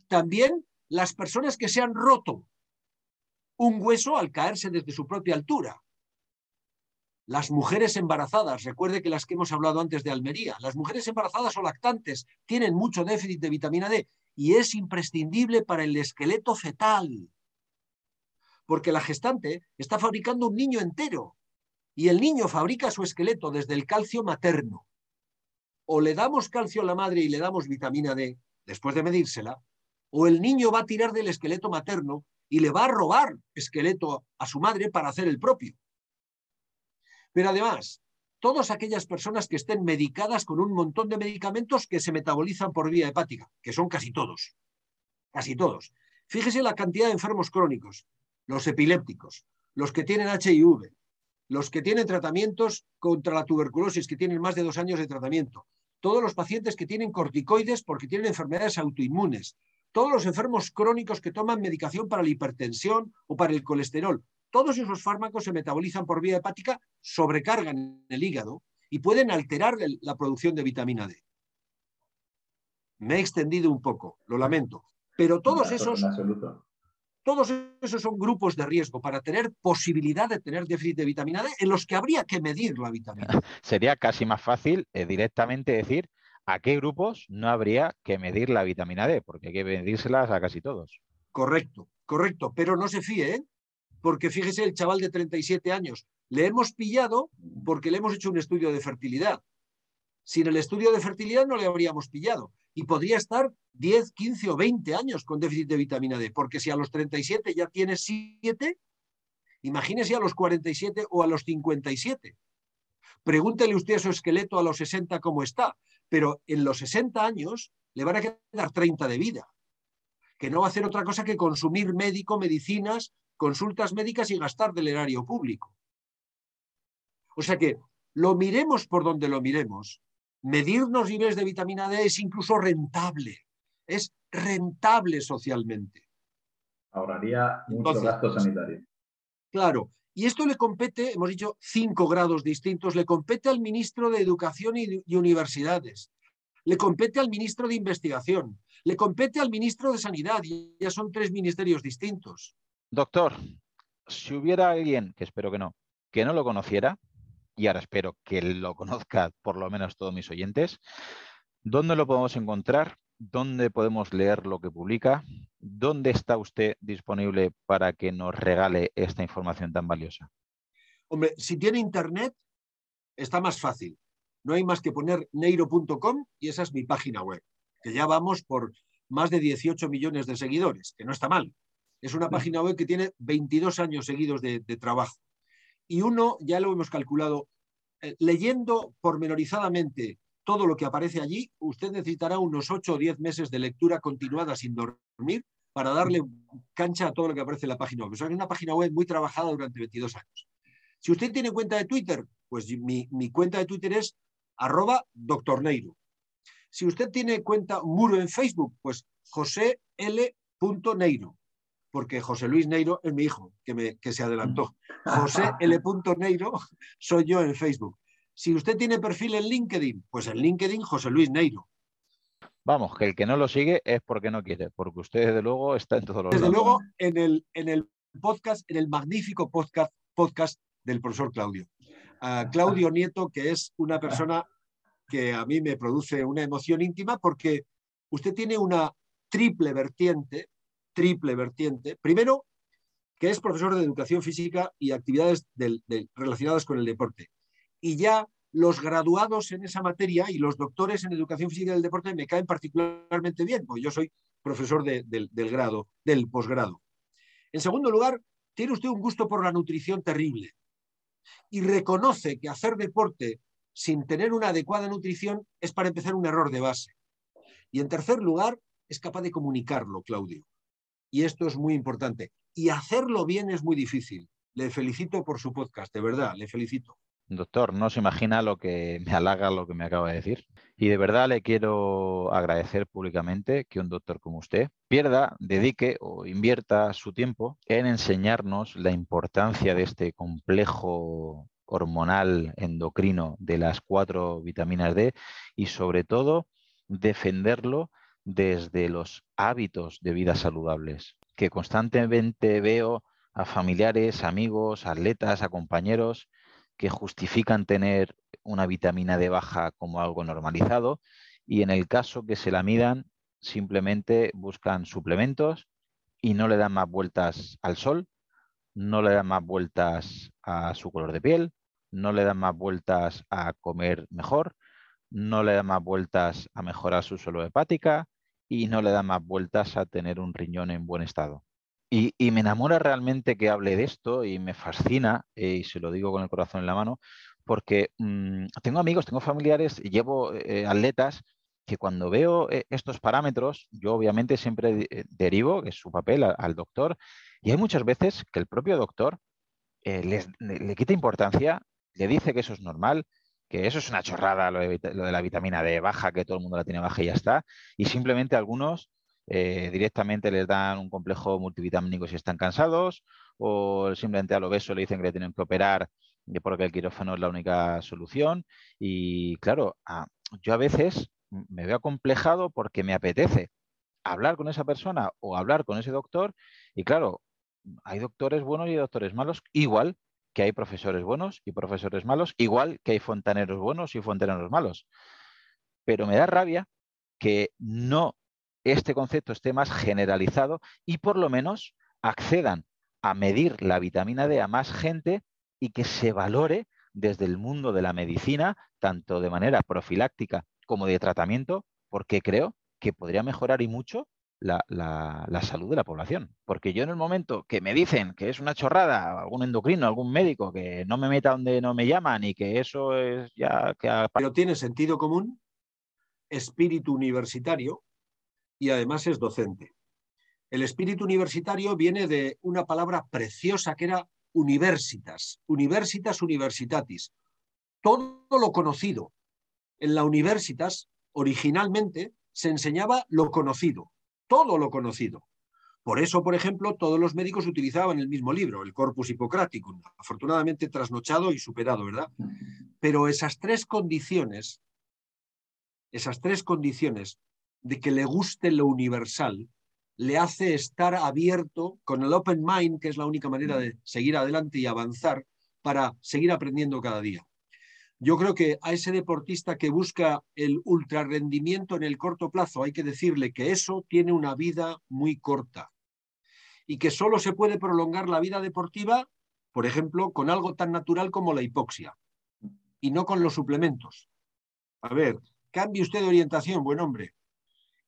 También las personas que se han roto un hueso al caerse desde su propia altura. Las mujeres embarazadas, recuerde que las que hemos hablado antes de Almería, las mujeres embarazadas o lactantes tienen mucho déficit de vitamina D y es imprescindible para el esqueleto fetal. Porque la gestante está fabricando un niño entero y el niño fabrica su esqueleto desde el calcio materno. O le damos calcio a la madre y le damos vitamina D después de medírsela, o el niño va a tirar del esqueleto materno y le va a robar esqueleto a su madre para hacer el propio. Pero además, todas aquellas personas que estén medicadas con un montón de medicamentos que se metabolizan por vía hepática, que son casi todos, casi todos. Fíjese la cantidad de enfermos crónicos, los epilépticos, los que tienen HIV, los que tienen tratamientos contra la tuberculosis, que tienen más de dos años de tratamiento, todos los pacientes que tienen corticoides porque tienen enfermedades autoinmunes, todos los enfermos crónicos que toman medicación para la hipertensión o para el colesterol, todos esos fármacos se metabolizan por vía hepática, sobrecargan el hígado y pueden alterar la producción de vitamina D. Me he extendido un poco, lo lamento, pero todos esos, todos esos son grupos de riesgo para tener posibilidad de tener déficit de vitamina D en los que habría que medir la vitamina D. [LAUGHS] Sería casi más fácil eh, directamente decir a qué grupos no habría que medir la vitamina D, porque hay que medírselas a casi todos. Correcto, correcto, pero no se fíe, ¿eh? Porque fíjese el chaval de 37 años, le hemos pillado porque le hemos hecho un estudio de fertilidad. Sin el estudio de fertilidad no le habríamos pillado y podría estar 10, 15 o 20 años con déficit de vitamina D, porque si a los 37 ya tiene 7, imagínese a los 47 o a los 57. Pregúntele usted a su esqueleto a los 60 cómo está, pero en los 60 años le van a quedar 30 de vida, que no va a hacer otra cosa que consumir médico, medicinas consultas médicas y gastar del erario público. O sea que lo miremos por donde lo miremos, medirnos niveles de vitamina D es incluso rentable, es rentable socialmente. Ahorraría mucho gasto sanitario. Claro, y esto le compete, hemos dicho cinco grados distintos, le compete al ministro de Educación y, y Universidades, le compete al ministro de Investigación, le compete al ministro de Sanidad, y ya son tres ministerios distintos. Doctor, si hubiera alguien, que espero que no, que no lo conociera, y ahora espero que lo conozca por lo menos todos mis oyentes, ¿dónde lo podemos encontrar? ¿Dónde podemos leer lo que publica? ¿Dónde está usted disponible para que nos regale esta información tan valiosa? Hombre, si tiene internet, está más fácil. No hay más que poner neiro.com y esa es mi página web, que ya vamos por más de 18 millones de seguidores, que no está mal. Es una página web que tiene 22 años seguidos de, trabajo. Y uno, ya lo hemos calculado, eh, leyendo pormenorizadamente todo lo que aparece allí, usted necesitará unos 8 o 10 meses de lectura continuada sin dormir para darle cancha a todo lo que aparece en la página web. es una página web muy trabajada durante 22 años. Si usted tiene cuenta de Twitter, pues mi, mi cuenta de Twitter es arroba doctorneiro. Si usted tiene cuenta muro en Facebook, pues José L. Neiro porque José Luis Neiro es mi hijo, que, me, que se adelantó. José [LAUGHS] L. Neiro [LAUGHS] soy yo en Facebook. Si usted tiene perfil en LinkedIn, pues en LinkedIn José Luis Neiro. Vamos, que el que no lo sigue es porque no quiere, porque usted desde luego está en todos los Desde luego en el, en el podcast, en el magnífico podcast, podcast del profesor Claudio. Claudio [LAUGHS] Nieto, que es una persona que a mí me produce una emoción íntima porque usted tiene una triple vertiente triple vertiente. Primero, que es profesor de educación física y actividades relacionadas con el deporte. Y ya los graduados en esa materia y los doctores en educación física del deporte me caen particularmente bien, porque yo soy profesor del grado, del posgrado. En segundo lugar, tiene usted un gusto por la nutrición terrible y reconoce que hacer deporte sin tener una adecuada nutrición es para empezar un error de base. Y en tercer lugar, es capaz de comunicarlo, Claudio. Y esto es muy importante. Y hacerlo bien es muy difícil. Le felicito por su podcast, de verdad, le felicito. Doctor, no se imagina lo que me halaga lo que me acaba de decir. Y de verdad le quiero agradecer públicamente que un doctor como usted pierda, dedique o invierta su tiempo en enseñarnos la importancia de este complejo hormonal endocrino de las cuatro vitaminas D y sobre todo defenderlo desde los hábitos de vida saludables, que constantemente veo a familiares, amigos, atletas, a compañeros que justifican tener una vitamina D baja como algo normalizado y en el caso que se la midan simplemente buscan suplementos y no le dan más vueltas al sol, no le dan más vueltas a su color de piel, no le dan más vueltas a comer mejor, no le dan más vueltas a mejorar su suelo hepática y no le dan más vueltas a tener un riñón en buen estado. Y, me enamora realmente que hable de esto y me fascina, eh, y se lo digo con el corazón en la mano, porque mm, tengo amigos, tengo familiares, y llevo eh, atletas que cuando veo eh, estos parámetros, yo obviamente siempre derivo, que es su papel, al doctor, y hay muchas veces que el propio doctor le, quita importancia, le dice que eso es normal, que eso es una chorrada, lo de, la vitamina D baja, que todo el mundo la tiene baja y ya está, y simplemente algunos eh, directamente les dan un complejo multivitamínico si están cansados o simplemente al obeso le dicen que le tienen que operar porque el quirófano es la única solución. Y claro, yo a veces me veo acomplejado porque me apetece hablar con esa persona o hablar con ese doctor y claro, hay doctores buenos y doctores malos, igual que hay profesores buenos y profesores malos, igual que hay fontaneros buenos y fontaneros malos. Pero me da rabia que no este concepto esté más generalizado y por lo menos accedan a medir la vitamina D a más gente y que se valore desde el mundo de la medicina, tanto de manera profiláctica como de tratamiento, porque creo que podría mejorar y mucho la, salud de la población. Porque yo en el momento que me dicen que es una chorrada, algún endocrino, algún médico, que no me meta donde no me llaman y que eso es ya... Que... Pero tiene sentido común, espíritu universitario, y además es docente. El espíritu universitario viene de una palabra preciosa que era universitas, universitas universitatis. Todo lo conocido. En la universitas, originalmente, se enseñaba lo conocido, todo lo conocido. Por eso, por ejemplo, todos los médicos utilizaban el mismo libro, el Corpus Hippocraticum, afortunadamente trasnochado y superado, ¿verdad? Pero esas tres condiciones, esas tres condiciones de que le guste lo universal, le hace estar abierto con el open mind, que es la única manera de seguir adelante y avanzar para seguir aprendiendo cada día. Yo creo que a ese deportista que busca el ultrarrendimiento en el corto plazo hay que decirle que eso tiene una vida muy corta y que solo se puede prolongar la vida deportiva, por ejemplo, con algo tan natural como la hipoxia y no con los suplementos. A ver, cambie usted de orientación, buen hombre.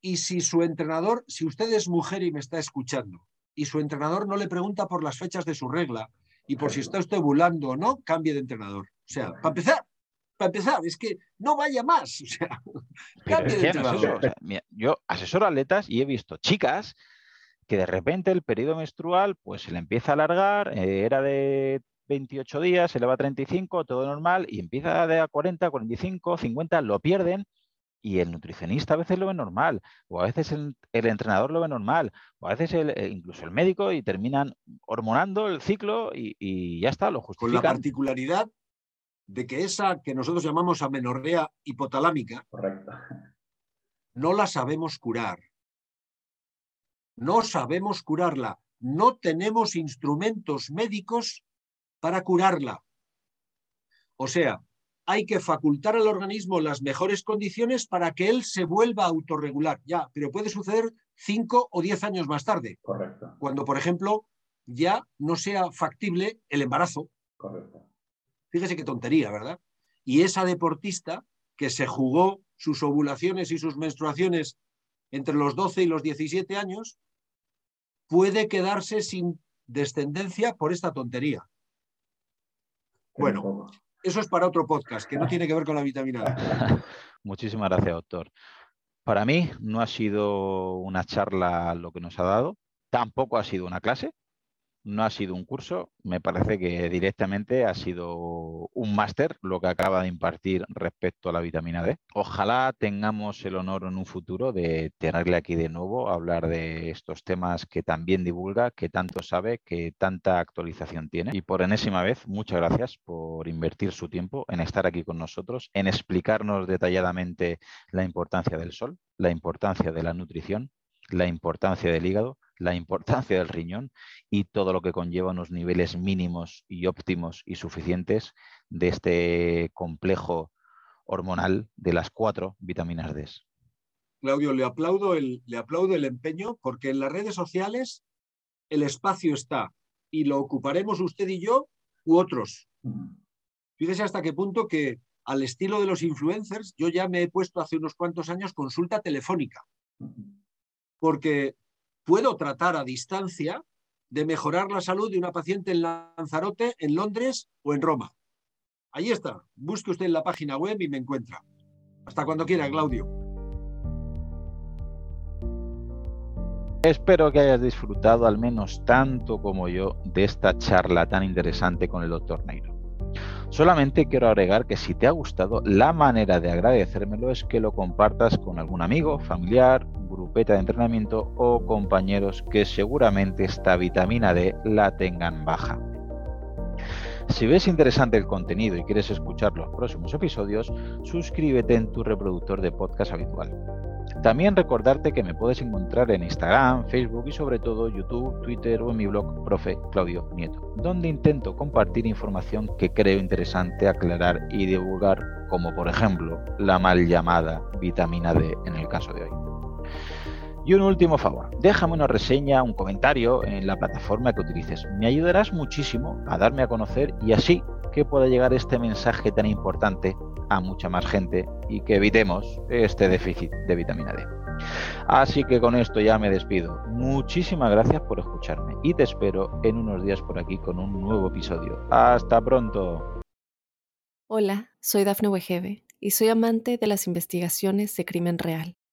Y si su entrenador, si usted es mujer y me está escuchando, y su entrenador no le pregunta por las fechas de su regla y por si está usted bulando o no, cambie de entrenador. O sea, para empezar, para empezar, es que no vaya más. [LAUGHS] O sea, yo asesoro atletas y he visto chicas que de repente el periodo menstrual pues se le empieza a alargar, eh, era de 28 días, se le va a 35, todo normal, y empieza de a 40, 45, 50, lo pierden y el nutricionista a veces lo ve normal, o a veces el, entrenador lo ve normal, o a veces eh, incluso el médico y terminan hormonando el ciclo y, ya está, lo justifican. Con la particularidad de que esa que nosotros llamamos amenorrea hipotalámica, no la sabemos curar. No sabemos curarla. No tenemos instrumentos médicos para curarla. O sea, hay que facultar al organismo las mejores condiciones para que él se vuelva a autorregular. Ya, pero puede suceder cinco o diez años más tarde. Correcto. Cuando, por ejemplo, ya no sea factible el embarazo. Correcto. Fíjese qué tontería, ¿verdad? Y esa deportista que se jugó sus ovulaciones y sus menstruaciones entre los 12 y los 17 años, puede quedarse sin descendencia por esta tontería. Bueno, eso es para otro podcast que no tiene que ver con la vitamina D. [LAUGHS] Muchísimas gracias, doctor. Para mí no ha sido una charla lo que nos ha dado, tampoco ha sido una clase, no ha sido un curso, me parece que directamente ha sido un máster lo que acaba de impartir respecto a la vitamina D. Ojalá tengamos el honor en un futuro de tenerle aquí de nuevo a hablar de estos temas que también divulga, que tanto sabe, que tanta actualización tiene. Y por enésima vez, muchas gracias por invertir su tiempo en estar aquí con nosotros, en explicarnos detalladamente la importancia del sol, la importancia de la nutrición, la importancia del hígado la importancia del riñón y todo lo que conlleva unos niveles mínimos y óptimos y suficientes de este complejo hormonal de las cuatro vitaminas D. Claudio, le aplaudo el, le aplaudo el empeño porque en las redes sociales el espacio está y lo ocuparemos usted y yo u otros. Fíjese hasta qué punto que al estilo de los influencers yo ya me he puesto hace unos cuantos años consulta telefónica. Porque puedo tratar a distancia de mejorar la salud de una paciente en Lanzarote, en Londres o en Roma. Ahí está. Busque usted en la página web y me encuentra. Hasta cuando quiera, Claudio. Espero que hayas disfrutado al menos tanto como yo de esta charla tan interesante con el doctor Neiro. Solamente quiero agregar que si te ha gustado, la manera de agradecérmelo es que lo compartas con algún amigo, familiar, grupeta de entrenamiento o compañeros que seguramente esta vitamina D la tengan baja. Si ves interesante el contenido y quieres escuchar los próximos episodios, suscríbete en tu reproductor de podcast habitual. También recordarte que me puedes encontrar en Instagram, Facebook y sobre todo YouTube, Twitter o en mi blog Profe Claudio Nieto, donde intento compartir información que creo interesante aclarar y divulgar, como por ejemplo la mal llamada vitamina D en el caso de hoy. Y un último favor, déjame una reseña, un comentario en la plataforma que utilices. Me ayudarás muchísimo a darme a conocer y así que pueda llegar este mensaje tan importante a mucha más gente y que evitemos este déficit de vitamina D. Así que con esto ya me despido. Muchísimas gracias por escucharme y te espero en unos días por aquí con un nuevo episodio. Hasta pronto. Hola, soy Dafne Wegebe y soy amante de las investigaciones de crimen real.